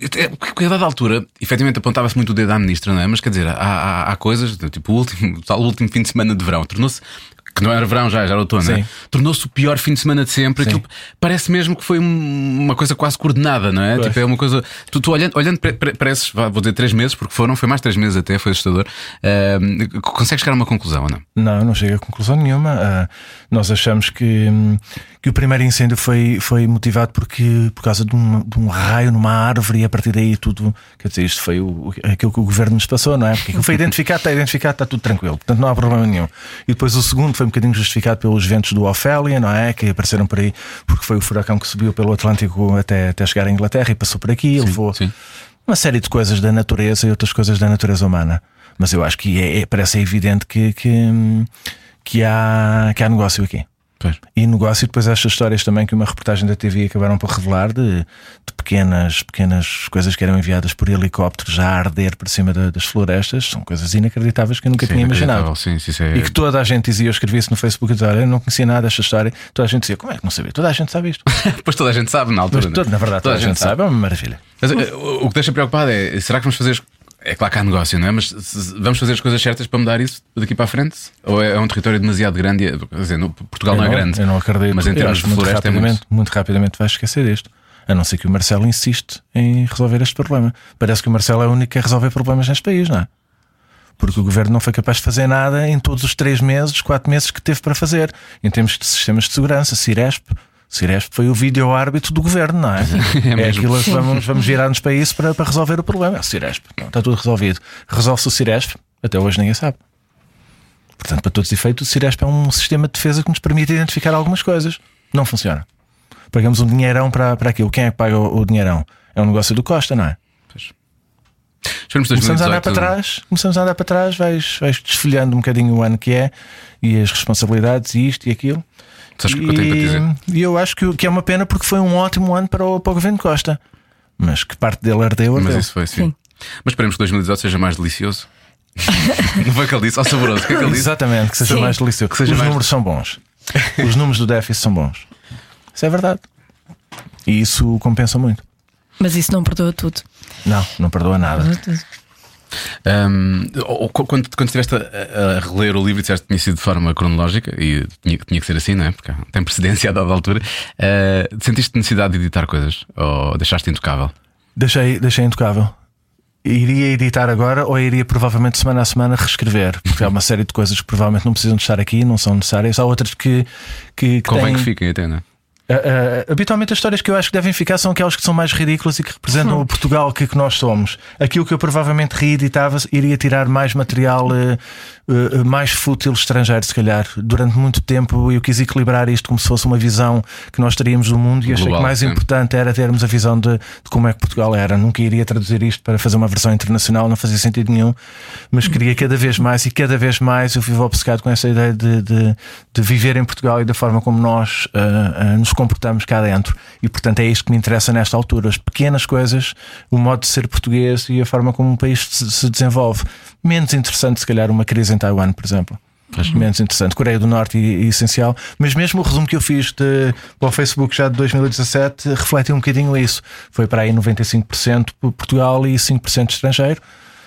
S2: é, a dada altura, efetivamente apontava-se muito o dedo à ministra, não é? Mas quer dizer, há, há, há coisas, tipo o último, o último fim de semana de verão, tornou-se. Que não era verão já, já era outono, é? Tornou-se o pior fim de semana de sempre. Aquilo parece mesmo que foi um- uma coisa quase coordenada, não é?
S4: Pois.
S2: Tipo, é uma coisa. Tu, tu olhando, olhando para, esses, vou dizer três meses, porque foram, foi mais três meses até, foi assustador. ahm, consegues chegar a uma conclusão ou não?
S4: Não, não chega a conclusão nenhuma. Ah, nós achamos que, que o primeiro incêndio foi, foi motivado porque, por causa de um, de um raio numa árvore e a partir daí tudo. Quer dizer, isto foi o, aquilo que o governo nos passou, não é? Porque foi identificado, está identificado, está tudo tranquilo. Portanto, não há problema nenhum. E depois o segundo foi um bocadinho justificado pelos ventos do Ofélia, não é? Que apareceram por aí, porque foi o furacão que subiu pelo Atlântico até, até chegar à Inglaterra e passou por aqui, levou
S2: sim.
S4: uma série de coisas da natureza e outras coisas da natureza humana. Mas eu acho que é, é- parece evidente que, que, que, há, que há negócio aqui.
S2: Pois.
S4: E negócio, e depois estas histórias também que uma reportagem da TV acabaram por revelar de, de pequenas, pequenas coisas que eram enviadas por helicópteros a arder por cima da- das florestas, são coisas inacreditáveis que eu nunca
S2: Sim,
S4: tinha imaginado.
S2: Sim, sim, é-
S4: E que toda a gente dizia, eu escrevi isso no Facebook e olha, eu não conhecia nada desta história. Toda a gente dizia, como é que não sabia? Toda a gente sabe isto.
S2: Depois toda a gente sabe na altura.
S4: Mas
S2: é?
S4: todo, na verdade, toda, a gente sabe, é uma maravilha.
S2: Mas, eh, o o que deixa preocupado é: será que vamos fazer. É claro que há negócio, não é? Mas vamos fazer as coisas certas para mudar isso daqui para a frente? Ou é, é um território demasiado grande? e- Quer dizer, Portugal
S4: Eu
S2: não, é grande.
S4: Eu não acredito.
S2: Mas em termos de
S4: que muito
S2: floresta é
S4: rapidamente,
S2: muito.
S4: muito rapidamente vais esquecer disto. A não ser que o Marcelo insiste em resolver este problema. Parece que o Marcelo é o único que resolver problemas neste país, não é? Porque o governo não foi capaz de fazer nada em todos os três meses, quatro meses que teve para fazer. Em termos de sistemas de segurança, Ciresp. Ciresp foi o vídeo árbitro do governo, não é? é
S2: mesmo.
S4: aquilo que vamos, vamos virar-nos para isso para, para resolver o problema. É o Ciresp. Não, está tudo resolvido. Resolve-se o Ciresp, até hoje ninguém sabe. Portanto, para todos os efeitos, o Ciresp é um sistema de defesa que nos permite identificar algumas coisas. Não funciona. Pagamos um dinheirão para, para aquilo. Quem é que paga o, o dinheirão? É um negócio do Costa, não é? Começamos a andar
S2: 2018.
S4: para trás, começamos a andar para trás, vais, vais desfolhando um bocadinho o ano que é e as responsabilidades e isto e aquilo.
S2: Sabes o que eu tenho para dizer?
S4: E eu acho que, que é uma pena porque foi um ótimo ano para o, para o governo Costa. Mas que parte dele ardeu,
S2: Mas
S4: ardeu.
S2: isso foi sim.
S1: Sim.
S2: Mas esperemos que 2018 seja mais delicioso. não foi o que ele disse? Ó saboroso, o que é que ele disse?
S4: Exatamente, que seja
S1: Sim.
S4: mais delicioso.
S2: Que seja
S4: Os
S2: mais-
S4: números são bons. Os números do déficit são bons. Isso é verdade. E isso compensa muito.
S1: Mas isso não perdoa tudo.
S4: Não, não perdoa nada.
S1: Perdoa tudo.
S2: Um, ou- quando, quando estiveste a, a reler o livro e disseste que tinha sido de forma cronológica e tinha, tinha que ser assim, não é? Porque tem precedência a dada altura. uh, sentiste necessidade de editar coisas? Ou deixaste intocável?
S4: Deixei, deixei intocável. Iria editar agora ou iria provavelmente semana a semana reescrever, porque há uma série de coisas que provavelmente não precisam de estar aqui, não são necessárias. Há outras que, que, que
S2: Convém
S4: têm-
S2: que fiquem até, não é?
S4: Uh, uh, habitualmente as histórias que eu acho que devem ficar são aquelas que são mais ridículas e que representam o Portugal que, que nós somos. Aquilo que eu provavelmente reeditava iria tirar mais material uh, mais fútil estrangeiro, se calhar. Durante muito tempo eu quis equilibrar isto como se fosse uma visão que nós teríamos do mundo e achei
S2: Global,
S4: que mais
S2: sim.
S4: importante era termos a visão de, de como é que Portugal era. Nunca iria traduzir isto para fazer uma versão internacional, não fazia sentido nenhum, mas queria cada vez mais e cada vez mais eu vivo obcecado com essa ideia de, de, de viver em Portugal e da forma como nós uh, uh, nos comportamos cá dentro. E portanto é isto que me interessa nesta altura: as pequenas coisas, o modo de ser português e a forma como o país se, se desenvolve. Menos interessante, se calhar, uma crise em Taiwan, por exemplo. Acho menos interessante. Coreia do Norte e, e essencial. Mas mesmo o resumo que eu fiz de, para o Facebook já de 2017 reflete um bocadinho isso. Foi para aí 95% Portugal e 5% estrangeiro.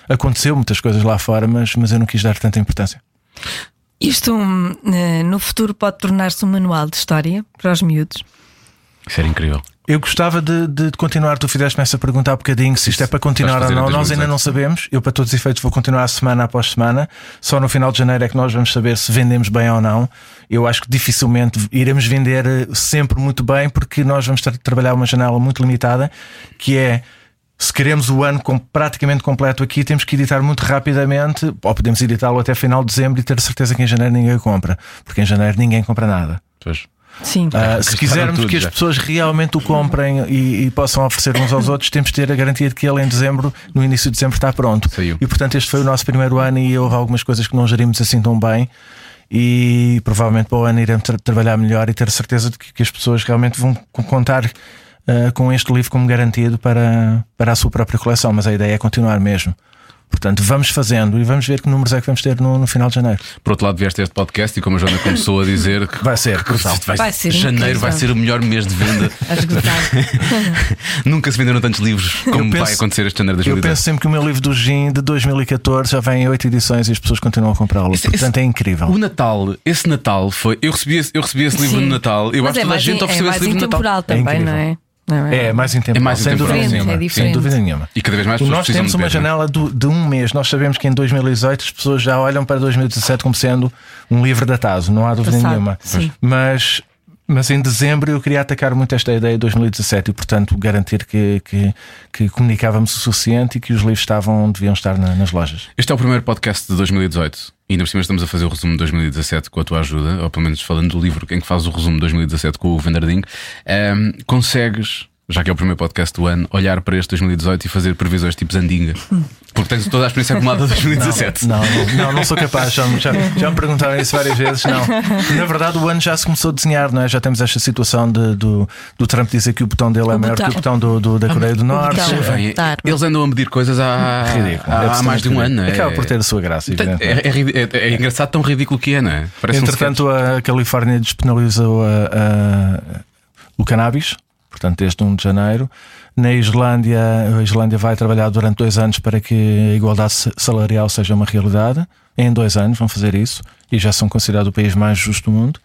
S4: Aconteceu muitas coisas lá fora, mas, mas eu não quis dar tanta importância.
S1: Isto hum, eh, no futuro pode tornar-se um manual de história para os miúdos.
S2: Isso era incrível.
S4: Eu gostava de, de continuar. Tu fizeste-me essa pergunta há bocadinho se isto é para continuar ou não. Nós
S2: 2018.
S4: ainda não sabemos. Eu, para todos os efeitos, vou continuar semana após semana. Só no final de janeiro é que nós vamos saber se vendemos bem ou não. Eu acho que dificilmente iremos vender eh, sempre muito bem, porque nós vamos tra- trabalhar uma janela muito limitada, que é. Se queremos o ano com, praticamente completo aqui, temos que editar muito rapidamente, ou podemos editá-lo até final de dezembro e ter certeza que em janeiro ninguém compra, porque em janeiro ninguém compra nada.
S2: Pois.
S1: Sim.
S4: Ah, se quisermos
S2: tudo
S4: que as
S2: já.
S4: pessoas realmente o comprem e, e possam oferecer uns aos outros, temos de ter a garantia de que ele em dezembro, no início de dezembro, está pronto.
S2: Saiu.
S4: E portanto, este foi o nosso primeiro ano e houve algumas coisas que não gerimos assim tão bem. E provavelmente para o ano iremos tra- trabalhar melhor e ter certeza de que, que as pessoas realmente vão co- contar ah, com este livro como garantido para, para a sua própria coleção. Mas a ideia é continuar mesmo. Portanto, vamos fazendo e vamos ver que números é que vamos ter no, no final de janeiro.
S2: Por outro lado, vieste este podcast e como a Joana começou a dizer que
S4: Vai ser, brutal.
S1: Vai ser
S2: janeiro
S1: incrível.
S2: vai ser o melhor mês de venda. Nunca se venderam tantos livros como
S4: penso-
S2: vai acontecer este janeiro de
S4: Eu
S2: 2010.
S4: penso sempre que o meu livro do Gin de 2014 já vem em 8 edições e as pessoas continuam a comprá-lo.
S2: Esse-
S4: Portanto,
S2: esse-
S4: é incrível.
S2: O Natal, esse Natal foi. Eu recebi esse, eu recebi esse livro
S1: Sim.
S2: no Natal. Eu
S1: Mas
S2: acho que
S1: é
S2: toda a gente
S1: é
S2: ofereceu esse
S1: mais
S2: livro no Natal.
S1: intemporal também,
S4: incrível.
S1: não é? Não
S4: É, mais intemporal.
S2: É mais
S4: sem dúvida nenhuma.
S1: É.
S4: Sem dúvida nenhuma.
S2: E cada vez mais pessoas
S4: Nós temos uma
S2: é?
S4: janela do- de um mês. Nós sabemos que em 2018 as pessoas já olham para 2017 como sendo um livro datado, não há dúvida
S1: Passado,
S4: nenhuma.
S1: sim.
S4: Mas, mas em dezembro eu queria atacar muito esta ideia de 2017 e, portanto, garantir que, que, que comunicávamos o suficiente e que os livros estavam onde deviam estar na- nas lojas.
S2: Este é o primeiro podcast de 2018 e ainda por cima estamos a fazer o resumo de 2017 com a tua ajuda, ou pelo menos falando do livro em que fazes o resumo de 2017 com o Vanderding. Ahm, consegues, já que é o primeiro podcast do ano, olhar para este 2018 e fazer previsões tipo Zandinga? Porque tens toda a experiência acumulada de 2017.
S4: Não, não, não, não sou capaz. Já, me- já, já me perguntaram isso várias vezes. Não. Na verdade, o ano já se começou a desenhar, não é? Já temos esta situação de- do, do Trump dizer que o botão dele é
S1: O
S4: maior
S1: botão.
S4: que o botão do, do- da Coreia do Norte.
S2: vem.
S1: Tá.
S2: Eles andam a medir coisas há,
S4: Ridículo.
S2: há,
S4: É
S2: há mais de um ano.
S4: ridículo. Acaba
S2: é,
S4: por ter a sua graça,
S2: é, é é- é engraçado tão ridículo que é, não é? Parece um
S4: Entretanto, a Califórnia despenalizou a- a- o cannabis, portanto, desde 1 de janeiro. Na Islândia, a Islândia vai trabalhar durante dois anos para que a igualdade sa- salarial seja uma realidade. Em dois anos vão fazer isso e já são considerados o país mais justo do mundo.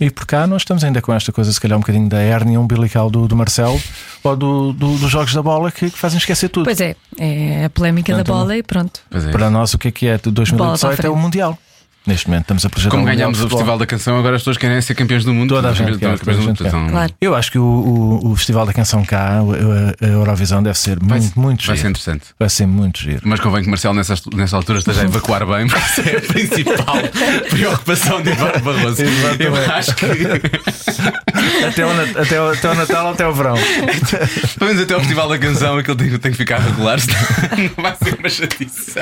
S4: E por cá nós estamos ainda com esta coisa, se calhar um bocadinho da hérnia umbilical do, do Marcelo ou do, do- dos jogos da bola que, que fazem esquecer tudo.
S1: Pois é, é a polémica da bola e pronto.
S2: É.
S4: Para nós, o que é que é de
S1: Bola para a
S4: 2018 é o. Mundial. Neste momento estamos a projetar
S2: Como
S4: um de
S2: o. Festival da Canção, agora as pessoas querem ser campeões do mundo.
S4: Toda a gente quer,
S2: campeões do
S4: toda a gente
S2: mundo,
S4: quer.
S1: Claro.
S4: Eu acho que o, o- o Festival da Canção cá, o- a, a Eurovisão, deve ser
S2: Vai,
S4: muito, muito
S2: vai
S4: giro.
S2: ser interessante.
S4: Vai ser muito giro.
S2: Mas convém que Marcelo nessa, nessa altura esteja a evacuar bem, porque essa é a principal preocupação de Eduardo Barroso.
S4: Exatamente.
S2: Eu acho que,
S4: até, o, até, o, até o Natal, até o verão.
S2: pelo menos até ao Festival da Canção, aquilo tem, tem que ficar regular, senão não vai ser uma chatice.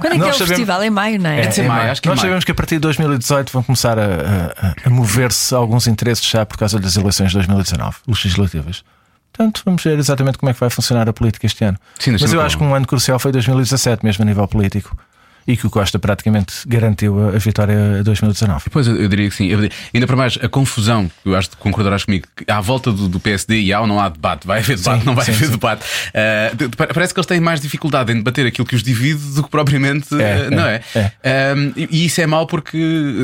S1: Quando é que
S4: Nós
S1: é o
S4: sabemos-
S1: festival? É em maio, não é?
S2: É de ser maio, acho que é maio.
S4: Sabemos que a partir de 2018 vão começar a, a- a mover-se alguns interesses já por causa das eleições de 2019, legislativas. Portanto, vamos ver exatamente como é que vai funcionar a política este ano.
S2: Sim,
S4: Mas eu acho que um ano crucial foi 2017, mesmo a nível político. E que o Costa praticamente garantiu a, vitória a 2019.
S2: Pois eu, diria que sim. Diria- ainda para mais, a confusão, que eu acho que concordarás comigo, que à volta do, do PSD e há ou não há debate, vai haver debate,
S4: Sim,
S2: não vai
S4: sim,
S2: haver
S4: sim.
S2: debate. De- pa- parece que eles têm mais dificuldade em debater aquilo que os divide do que propriamente,
S4: É,
S2: ah, não é?
S4: é,
S2: e, e isso é mau porque,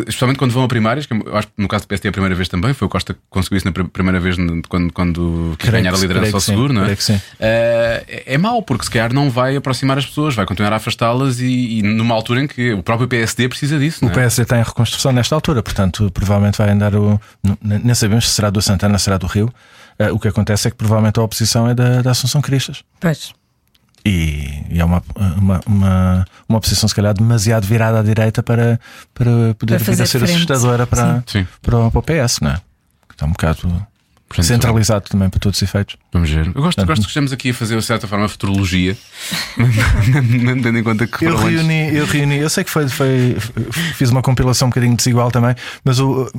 S2: especialmente quando vão a primárias, que eu acho que no caso do PSD é a primeira vez também, foi o Costa que conseguiu isso na pr- primeira vez quando, quando quis ganhar a liderança ao seguro, não é? é, é mau porque se calhar não vai aproximar as pessoas, vai continuar a afastá-las e, e numa altura em que o próprio PSD precisa disso.
S4: O
S2: não é?
S4: PSD está em reconstrução nesta altura, portanto, provavelmente vai andar o. Nem sabemos se será do Santana, será do Rio. Eh, o que acontece é que provavelmente a oposição é da, da Assunção Cristas.
S1: Pois.
S4: E, e é uma, uma, uma, uma oposição, se calhar, demasiado virada à direita para, para poder
S1: Para
S4: vir a
S1: fazer
S4: ser
S1: frente.
S4: assustadora para,
S2: Sim. Sim.
S4: para, o- para o PS, não é? Que Está um bocado
S2: Portanto,
S4: centralizado também para todos os efeitos.
S2: Vamos ver. Eu gosto, gosto que estamos aqui a fazer, de certa forma, futurologia, não tendo em conta que
S4: Eu
S2: antes-
S4: reuni, eu reuni, eu sei que foi, foi fiz uma compilação um bocadinho desigual também, mas o,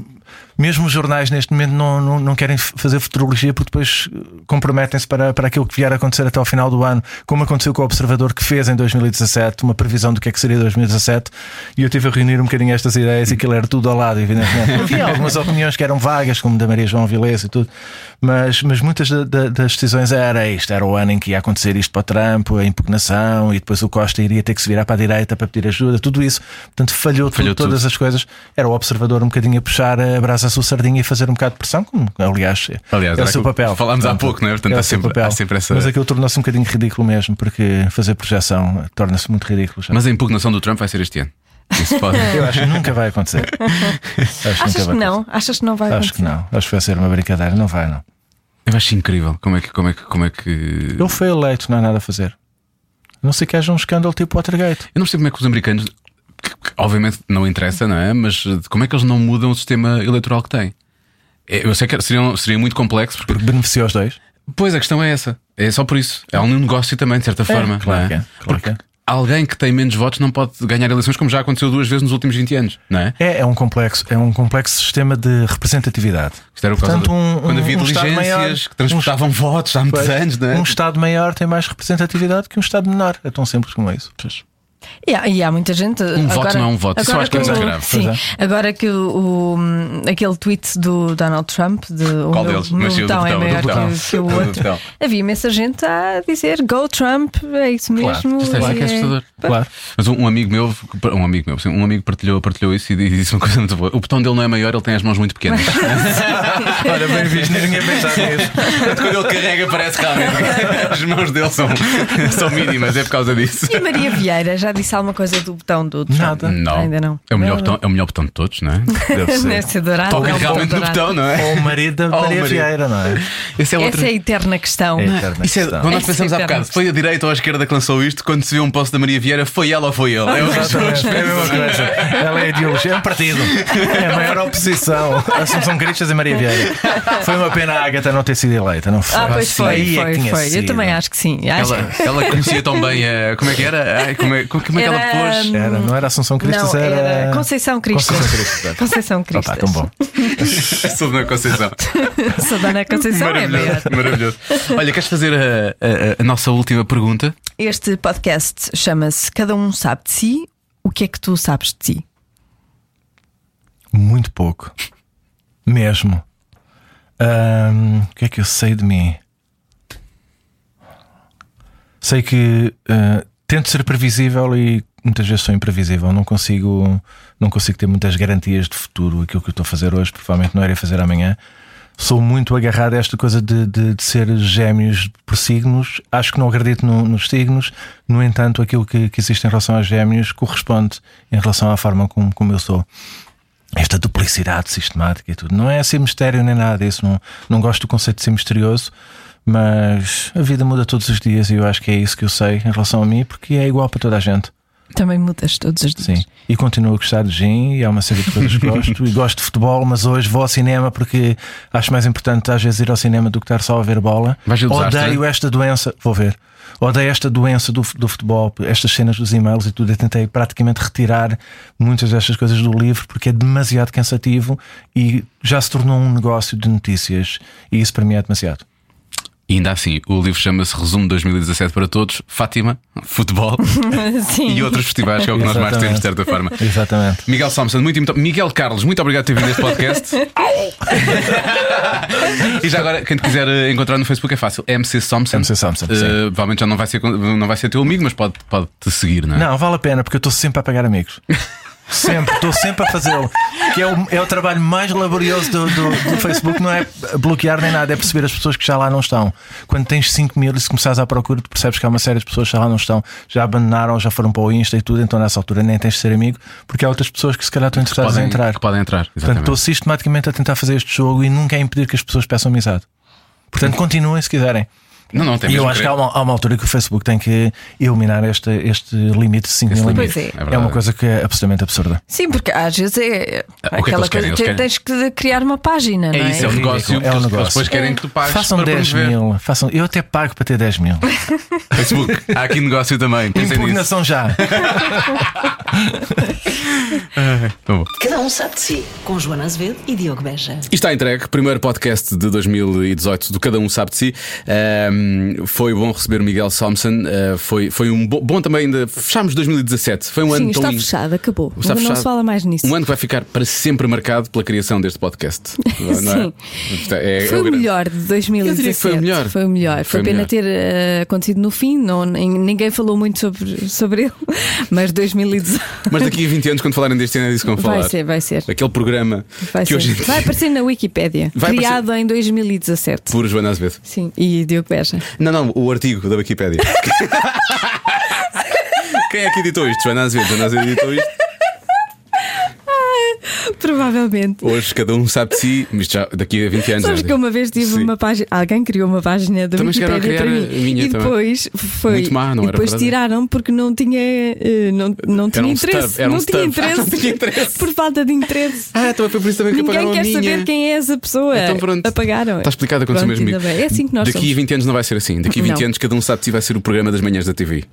S4: mesmo os jornais neste momento não, não, não querem fazer futurologia porque depois eh, comprometem-se para, para aquilo que vier a acontecer até ao final do ano, como aconteceu com o Observador que fez em 2017, uma previsão do que é que seria 2017, e eu tive a reunir um bocadinho estas ideias e aquilo era tudo ao lado, evidentemente. Havia algumas opiniões que eram vagas, como da Maria João Vilés e tudo, mas, mas muitas da- da- das decisões era isto, era o ano em que ia acontecer isto para o Trump, a impugnação, e depois o Costa iria ter que se virar para a direita para pedir ajuda, tudo isso. Portanto, falhou,
S2: Falhou
S4: tudo, todas
S2: tudo.
S4: as coisas. Era o observador um bocadinho a puxar a à sua sardinha e fazer um bocado de pressão, como aliás,
S2: Aliás,
S4: é o seu papel.
S2: falámos há pouco, não é? Portanto,
S4: o
S2: há sempre- há sempre essa-
S4: Mas aquilo tornou-se um bocadinho ridículo mesmo, porque fazer projeção torna-se muito ridículo. já.
S2: Mas a impugnação do Trump vai ser este ano. Isso pode.
S4: Eu acho que nunca vai acontecer. Acho que
S1: Achas que não? Achas que não vai
S4: acontecer. Acho que
S1: acontecer?
S4: não. Acho que vai ser uma brincadeira. Não vai, não.
S2: Eu acho incrível. Como é que. Como é que, como é que...
S4: Ele foi eleito, não há nada a fazer. A Não sei que haja um escândalo tipo Watergate.
S2: Eu não sei como é que os americanos. Obviamente não interessa, não é? Mas eh, como é que eles não mudam o sistema eleitoral que têm? É, Eu sei que seria, seria muito complexo, porque.
S4: Porque beneficia os dois.
S2: Pois a questão é essa. É só por isso. É um negócio também, de certa forma.
S4: claro
S2: não é?
S4: que é, claro que é.
S2: Alguém que tem menos votos não pode ganhar eleições, como já aconteceu duas vezes nos últimos 20 anos, não é?
S4: É, é um complexo, é um complexo sistema de representatividade.
S2: Isto era causa
S4: Portanto,
S2: do-
S4: um-
S2: quando
S4: um-
S2: havia
S4: um
S2: diligências
S4: maior,
S2: que transportavam votos há muitos
S4: Pois,
S2: anos, não é?
S4: Um Estado maior tem mais representatividade que um Estado menor. É tão simples como isso.
S1: E há, e há muita gente.
S2: Um voto não é um voto. Isso
S1: agora
S2: acho que é muito grave.
S1: Sim,
S4: Pois
S1: agora que o, o- aquele tweet do Donald Trump de o
S2: Qual
S1: meu,
S2: deles?
S1: meu botão é
S2: botão, do
S1: maior
S2: botão.
S1: que, que o outro. Havia imensa gente a dizer Go Trump, é isso mesmo.
S2: Isto é,
S1: e
S2: que é assustador.
S4: Claro.
S2: Mas um, amigo meu, um amigo meu, um amigo partilhou, partilhou isso e disse uma coisa muito boa. O botão dele não é maior, ele tem as mãos muito pequenas.
S4: Olha, bem visto, ninguém pensava nisso.
S2: Quando ele carrega, parece realmente as mãos dele são, são mínimas, é por causa disso.
S1: E Maria Vieira já disse alguma coisa do botão do Trump?
S4: Nada.
S2: Não.
S1: Ainda não.
S2: É o melhor,
S1: Não.
S2: botão, é o melhor botão de todos, não é?
S4: Deve ser.
S1: Deve ser dourado.
S2: Toca
S1: é
S2: realmente no botão, não é?
S4: Ou o marido da Maria. Vieira, não é?
S2: Esse é outro.
S1: Essa é a eterna questão.
S4: É eterna
S2: Isso é,
S4: questão.
S2: quando nós
S1: Essa
S2: pensamos
S1: é
S2: há bocado, foi a direita ou a esquerda que lançou isto, quando se vê um post da Maria Vieira, foi ela ou foi ele? É que
S4: Exatamente, é a mesma coisa. Ela é ideologia, é um partido. É a maior oposição. Assunção Cristas e Maria Vieira. Foi uma pena a Agatha não ter sido eleita, não foi?
S1: Ah, pois foi,
S4: Aí é que
S1: foi,
S4: tinha
S1: foi. Eu também acho que sim. Acho
S2: Ela, ela conhecia tão bem a. Como é que era? Ai, como, é, como é que ela
S1: Era,
S2: pôs?
S4: Era, não era Assunção Cristas,
S1: Não,
S4: era.
S1: era Conceição Cristas.
S4: Conceição Cristas.
S1: Conceição
S4: Opa,
S1: Cristas.
S4: tão bom.
S2: Sou da Conceição.
S1: Sou Dona Conceição é.
S2: Maravilhoso, maravilhoso. Olha, queres fazer a, a- a nossa última pergunta?
S1: Este podcast chama-se Cada um sabe de si. O que é que tu sabes de ti?
S4: Muito pouco. Mesmo. Ahm, o que é que eu sei de mim? Sei que ah, tento ser previsível e muitas vezes sou imprevisível. Não consigo, não consigo ter muitas garantias de futuro. Aquilo que eu estou a fazer hoje, provavelmente não irei fazer amanhã. Sou muito agarrado a esta coisa de, de, de ser gêmeos por signos. Acho que não acredito no- nos signos. No entanto, aquilo que, que existe em relação aos gêmeos corresponde em relação à forma como, como eu sou esta duplicidade sistemática e tudo. Não é assim mistério nem nada disso. Não, não gosto do conceito de ser misterioso, mas a vida muda todos os dias e eu acho que é isso que eu sei em relação a mim, porque é igual para toda a gente.
S1: Também mudas todos os dias.
S4: Sim. E continuo a gostar de gin e há uma série de coisas que gosto. e gosto de futebol, mas hoje vou ao cinema porque acho mais importante às vezes ir ao cinema do que estar só a ver bola.
S2: Vais ver desastre?
S4: Odeio esta doença, vou ver. Odeio esta doença do, do futebol, estas cenas dos e-mails e tudo. Eu tentei praticamente retirar muitas destas coisas do livro porque é demasiado cansativo e já se tornou um negócio de notícias. E isso para mim é demasiado.
S2: E ainda assim, o livro chama-se Resumo 2017 para Todos, Fátima, Futebol e outros festivais, que é o que nós mais temos, de certa forma.
S4: Exatamente.
S2: Miguel Thompson, muito, muito Miguel Carlos, muito obrigado por ter vindo este podcast. e já agora, quem te quiser eh, encontrar no Facebook é fácil. MC Thompson.
S4: MC Thompson,
S2: Eh,
S4: sim.
S2: provavelmente já não vai, ser, não vai ser teu amigo, mas pode, pode te seguir, não é?
S4: Não, vale a pena porque eu estou sempre a pagar amigos. Sempre, estou sempre a fazê-lo. Que é o, é o trabalho mais laborioso do, do, do Facebook, não é bloquear nem nada, é perceber as pessoas que já lá não estão. Quando tens 5 mil e se começares à procura, tu percebes que há uma série de pessoas que já lá não estão, já abandonaram, já foram para o Insta e tudo, então nessa altura nem tens de ser amigo, porque há outras pessoas que se calhar estão interessadas
S2: podem,
S4: em entrar.
S2: que podem entrar.
S4: Portanto,
S2: Exatamente.
S4: estou sistematicamente a tentar fazer este jogo e nunca é impedir que as pessoas peçam amizade. Portanto, continuem se quiserem.
S2: Não, não, tem
S4: E eu acho que há uma, há uma altura que o Facebook tem que eliminar este, este limite de 5
S2: Esse
S4: mil
S2: limite,
S1: Pois é.
S2: é
S4: É, uma coisa que é absolutamente absurda.
S1: Sim, porque às vezes é
S2: Ah, o que é que
S1: aquela
S2: querem?
S1: coisa
S2: Eles
S1: tens que criar uma página,
S2: É
S1: não é?
S2: isso, é um
S4: ridículo,
S2: negócio.
S4: é um
S2: que
S4: negócio.
S2: Eles depois querem que tu pagues
S4: Façam
S2: para
S4: 10
S2: promover.
S4: mil. Façam, eu até pago para ter 10 mil.
S2: Facebook, há aqui negócio também. Nisso.
S4: Impugnação já.
S3: Cada um sabe de si. Com Joana Azevedo e Diogo Beja.
S2: E está entregue, primeiro podcast de 2018 do Cada Um Sabe de Si. Foi bom receber o Miguel Thompson. ah, foi, foi um bo- bom também. ainda Fechámos 2017. Foi um
S1: Sim,
S2: ano
S1: está
S2: tão
S1: fechado, acabou.
S2: Está
S1: não
S2: fechado.
S1: se fala mais nisso.
S2: Um ano que vai ficar para sempre marcado pela criação deste podcast. Não é? É- é
S1: Foi o
S2: grande-
S1: melhor de 2017.
S2: Eu diria que foi o melhor.
S1: Foi o melhor. Foi,
S2: Foi o
S1: pena
S2: melhor.
S1: ter eh, acontecido no fim. Não, nin- ninguém falou muito sobre, sobre ele. Mas 2018.
S2: Mas daqui a 20 anos, quando falarem deste ano, é disso que vão falar.
S1: Vai ser, vai ser.
S2: Aquele programa
S1: Vai,
S2: que
S1: ser.
S2: hoje
S1: vai aparecer na Wikipédia.
S2: Vai
S1: criado em 2017.
S2: por Joana Azevedo.
S1: Sim, e Diogo Beja.
S2: Não, não, o artigo da Wikipédia. Quem é que editou isto? Joana Azevedo. Joana Azevedo editou isto.
S1: Provavelmente.
S2: Hoje cada um sabe de si, mas já daqui a 20 anos.
S1: Sabes que uma vez tive
S2: Sim.
S1: uma página. Alguém criou uma página da
S2: Também chegaram a
S1: Wikipédia para mim.
S2: minha
S1: e
S2: também.
S1: depois foi.
S2: Muito má, não
S1: e
S2: era
S1: depois
S2: verdade.
S1: tiraram porque não tinha, eh, não, não tinha
S2: um
S1: interesse.
S2: stub, era um
S1: não, tinha interesse
S2: Não tinha interesse.
S1: Por falta de interesse.
S2: Ah, então foi por isso também que
S1: Ninguém quer saber quem é essa pessoa.
S2: Então pronto.
S1: Apagaram.
S2: Está explicado, aconteceu mesmo.
S1: É assim que nós
S2: Daqui a
S1: somos.
S2: 20 anos não vai ser assim. Daqui a 20
S1: Não.
S2: anos cada um sabe de si vai ser o programa das manhãs da TV.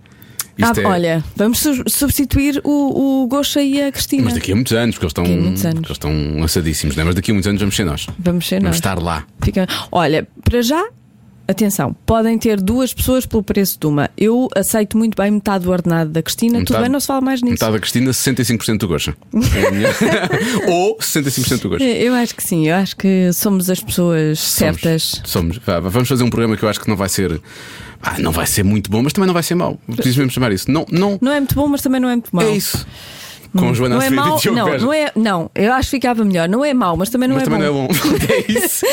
S1: Ah,
S2: é-
S1: Olha, vamos su- substituir o, o Gosha e a Cristina.
S2: Mas daqui a muitos anos, porque eles estão, eles estão lançadíssimos, não é? mas daqui a muitos anos vamos ser nós.
S1: Vamos ser
S2: Vamos
S1: nós.
S2: estar lá.
S1: Fica- Olha, para já, atenção, podem ter duas pessoas pelo preço de uma. Eu aceito muito bem metade do ordenado da Cristina, tudo
S2: Metade-
S1: bem, não se fala mais nisso.
S2: Metade da Cristina, 65% do Goxa. É minha- Ou 65% do Goxa.
S1: Eu acho que sim, eu acho que somos as pessoas certas.
S2: Somos. Vá, vamos fazer um programa que eu acho que não vai ser. Ah, não vai ser muito bom, mas também não vai ser mau. Preciso mesmo chamar isso. Não, não.
S1: Não é muito bom, mas também não é muito mau.
S2: É isso. Com Joana
S1: Não é mau, não, não é, não, eu acho que ficava melhor. Não é mau, mas também não
S2: mas
S1: é
S2: também
S1: bom.
S2: não é bom. é isso.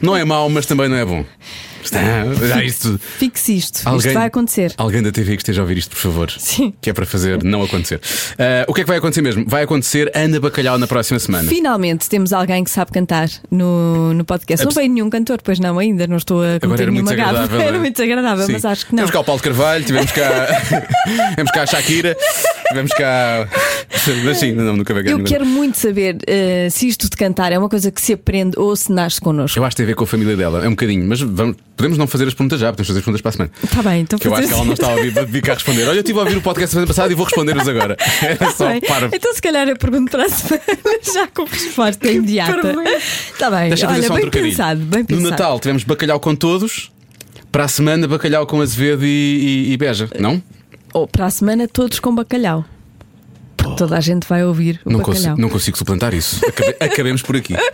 S2: Não é mau, mas também não é bom. Está, já isto.
S1: Fixe isto,
S2: Alguém-
S1: isto vai acontecer.
S2: Alguém da TV que esteja a ouvir isto, por favor.
S1: Sim.
S2: Que é para fazer não acontecer. Ah, o que é que vai acontecer mesmo? Vai acontecer Ana Bacalhau na próxima semana.
S1: Finalmente temos alguém que sabe cantar no, no podcast. Não veio nenhum cantor, pois não, ainda não estou a cometer
S2: era
S1: nenhuma
S2: é?
S1: Era muito desagradável,
S2: Sim.
S1: mas acho que não.
S2: Tivemos cá o Paulo Carvalho, tivemos cá, tivemos cá a Shakira, tivemos cá. Mas sim, não, nunca cá
S1: Eu quero muito saber eh, se isto de cantar é uma coisa que se aprende ou se nasce connosco.
S2: Eu acho que tem a ver com a família dela, é um bocadinho, mas vamos- podemos não fazer as perguntas já, podemos fazer as perguntas para a semana.
S1: Está bem, então
S2: Que eu acho que ela não está a ouvir vir cá responder. Olha, eu estive a ouvir o podcast semana passada e vou responder-vos agora. É só
S1: Bem,
S2: para.
S1: Então, se calhar, eu pergunto para a semana já com resposta imediata. Está bem,
S2: Deixa
S1: olha,
S2: um
S1: bem
S2: trocadilho.
S1: pensado, bem
S2: No
S1: pensado.
S2: Natal tivemos bacalhau com todos, para a semana bacalhau com Azevedo e, e, e Beja, não?
S1: Ou para a semana, todos com bacalhau. Porque toda a gente vai ouvir o
S2: Não
S1: bacalhau.
S2: consigo, não consigo suplantar isso. Acabe- acabemos por aqui.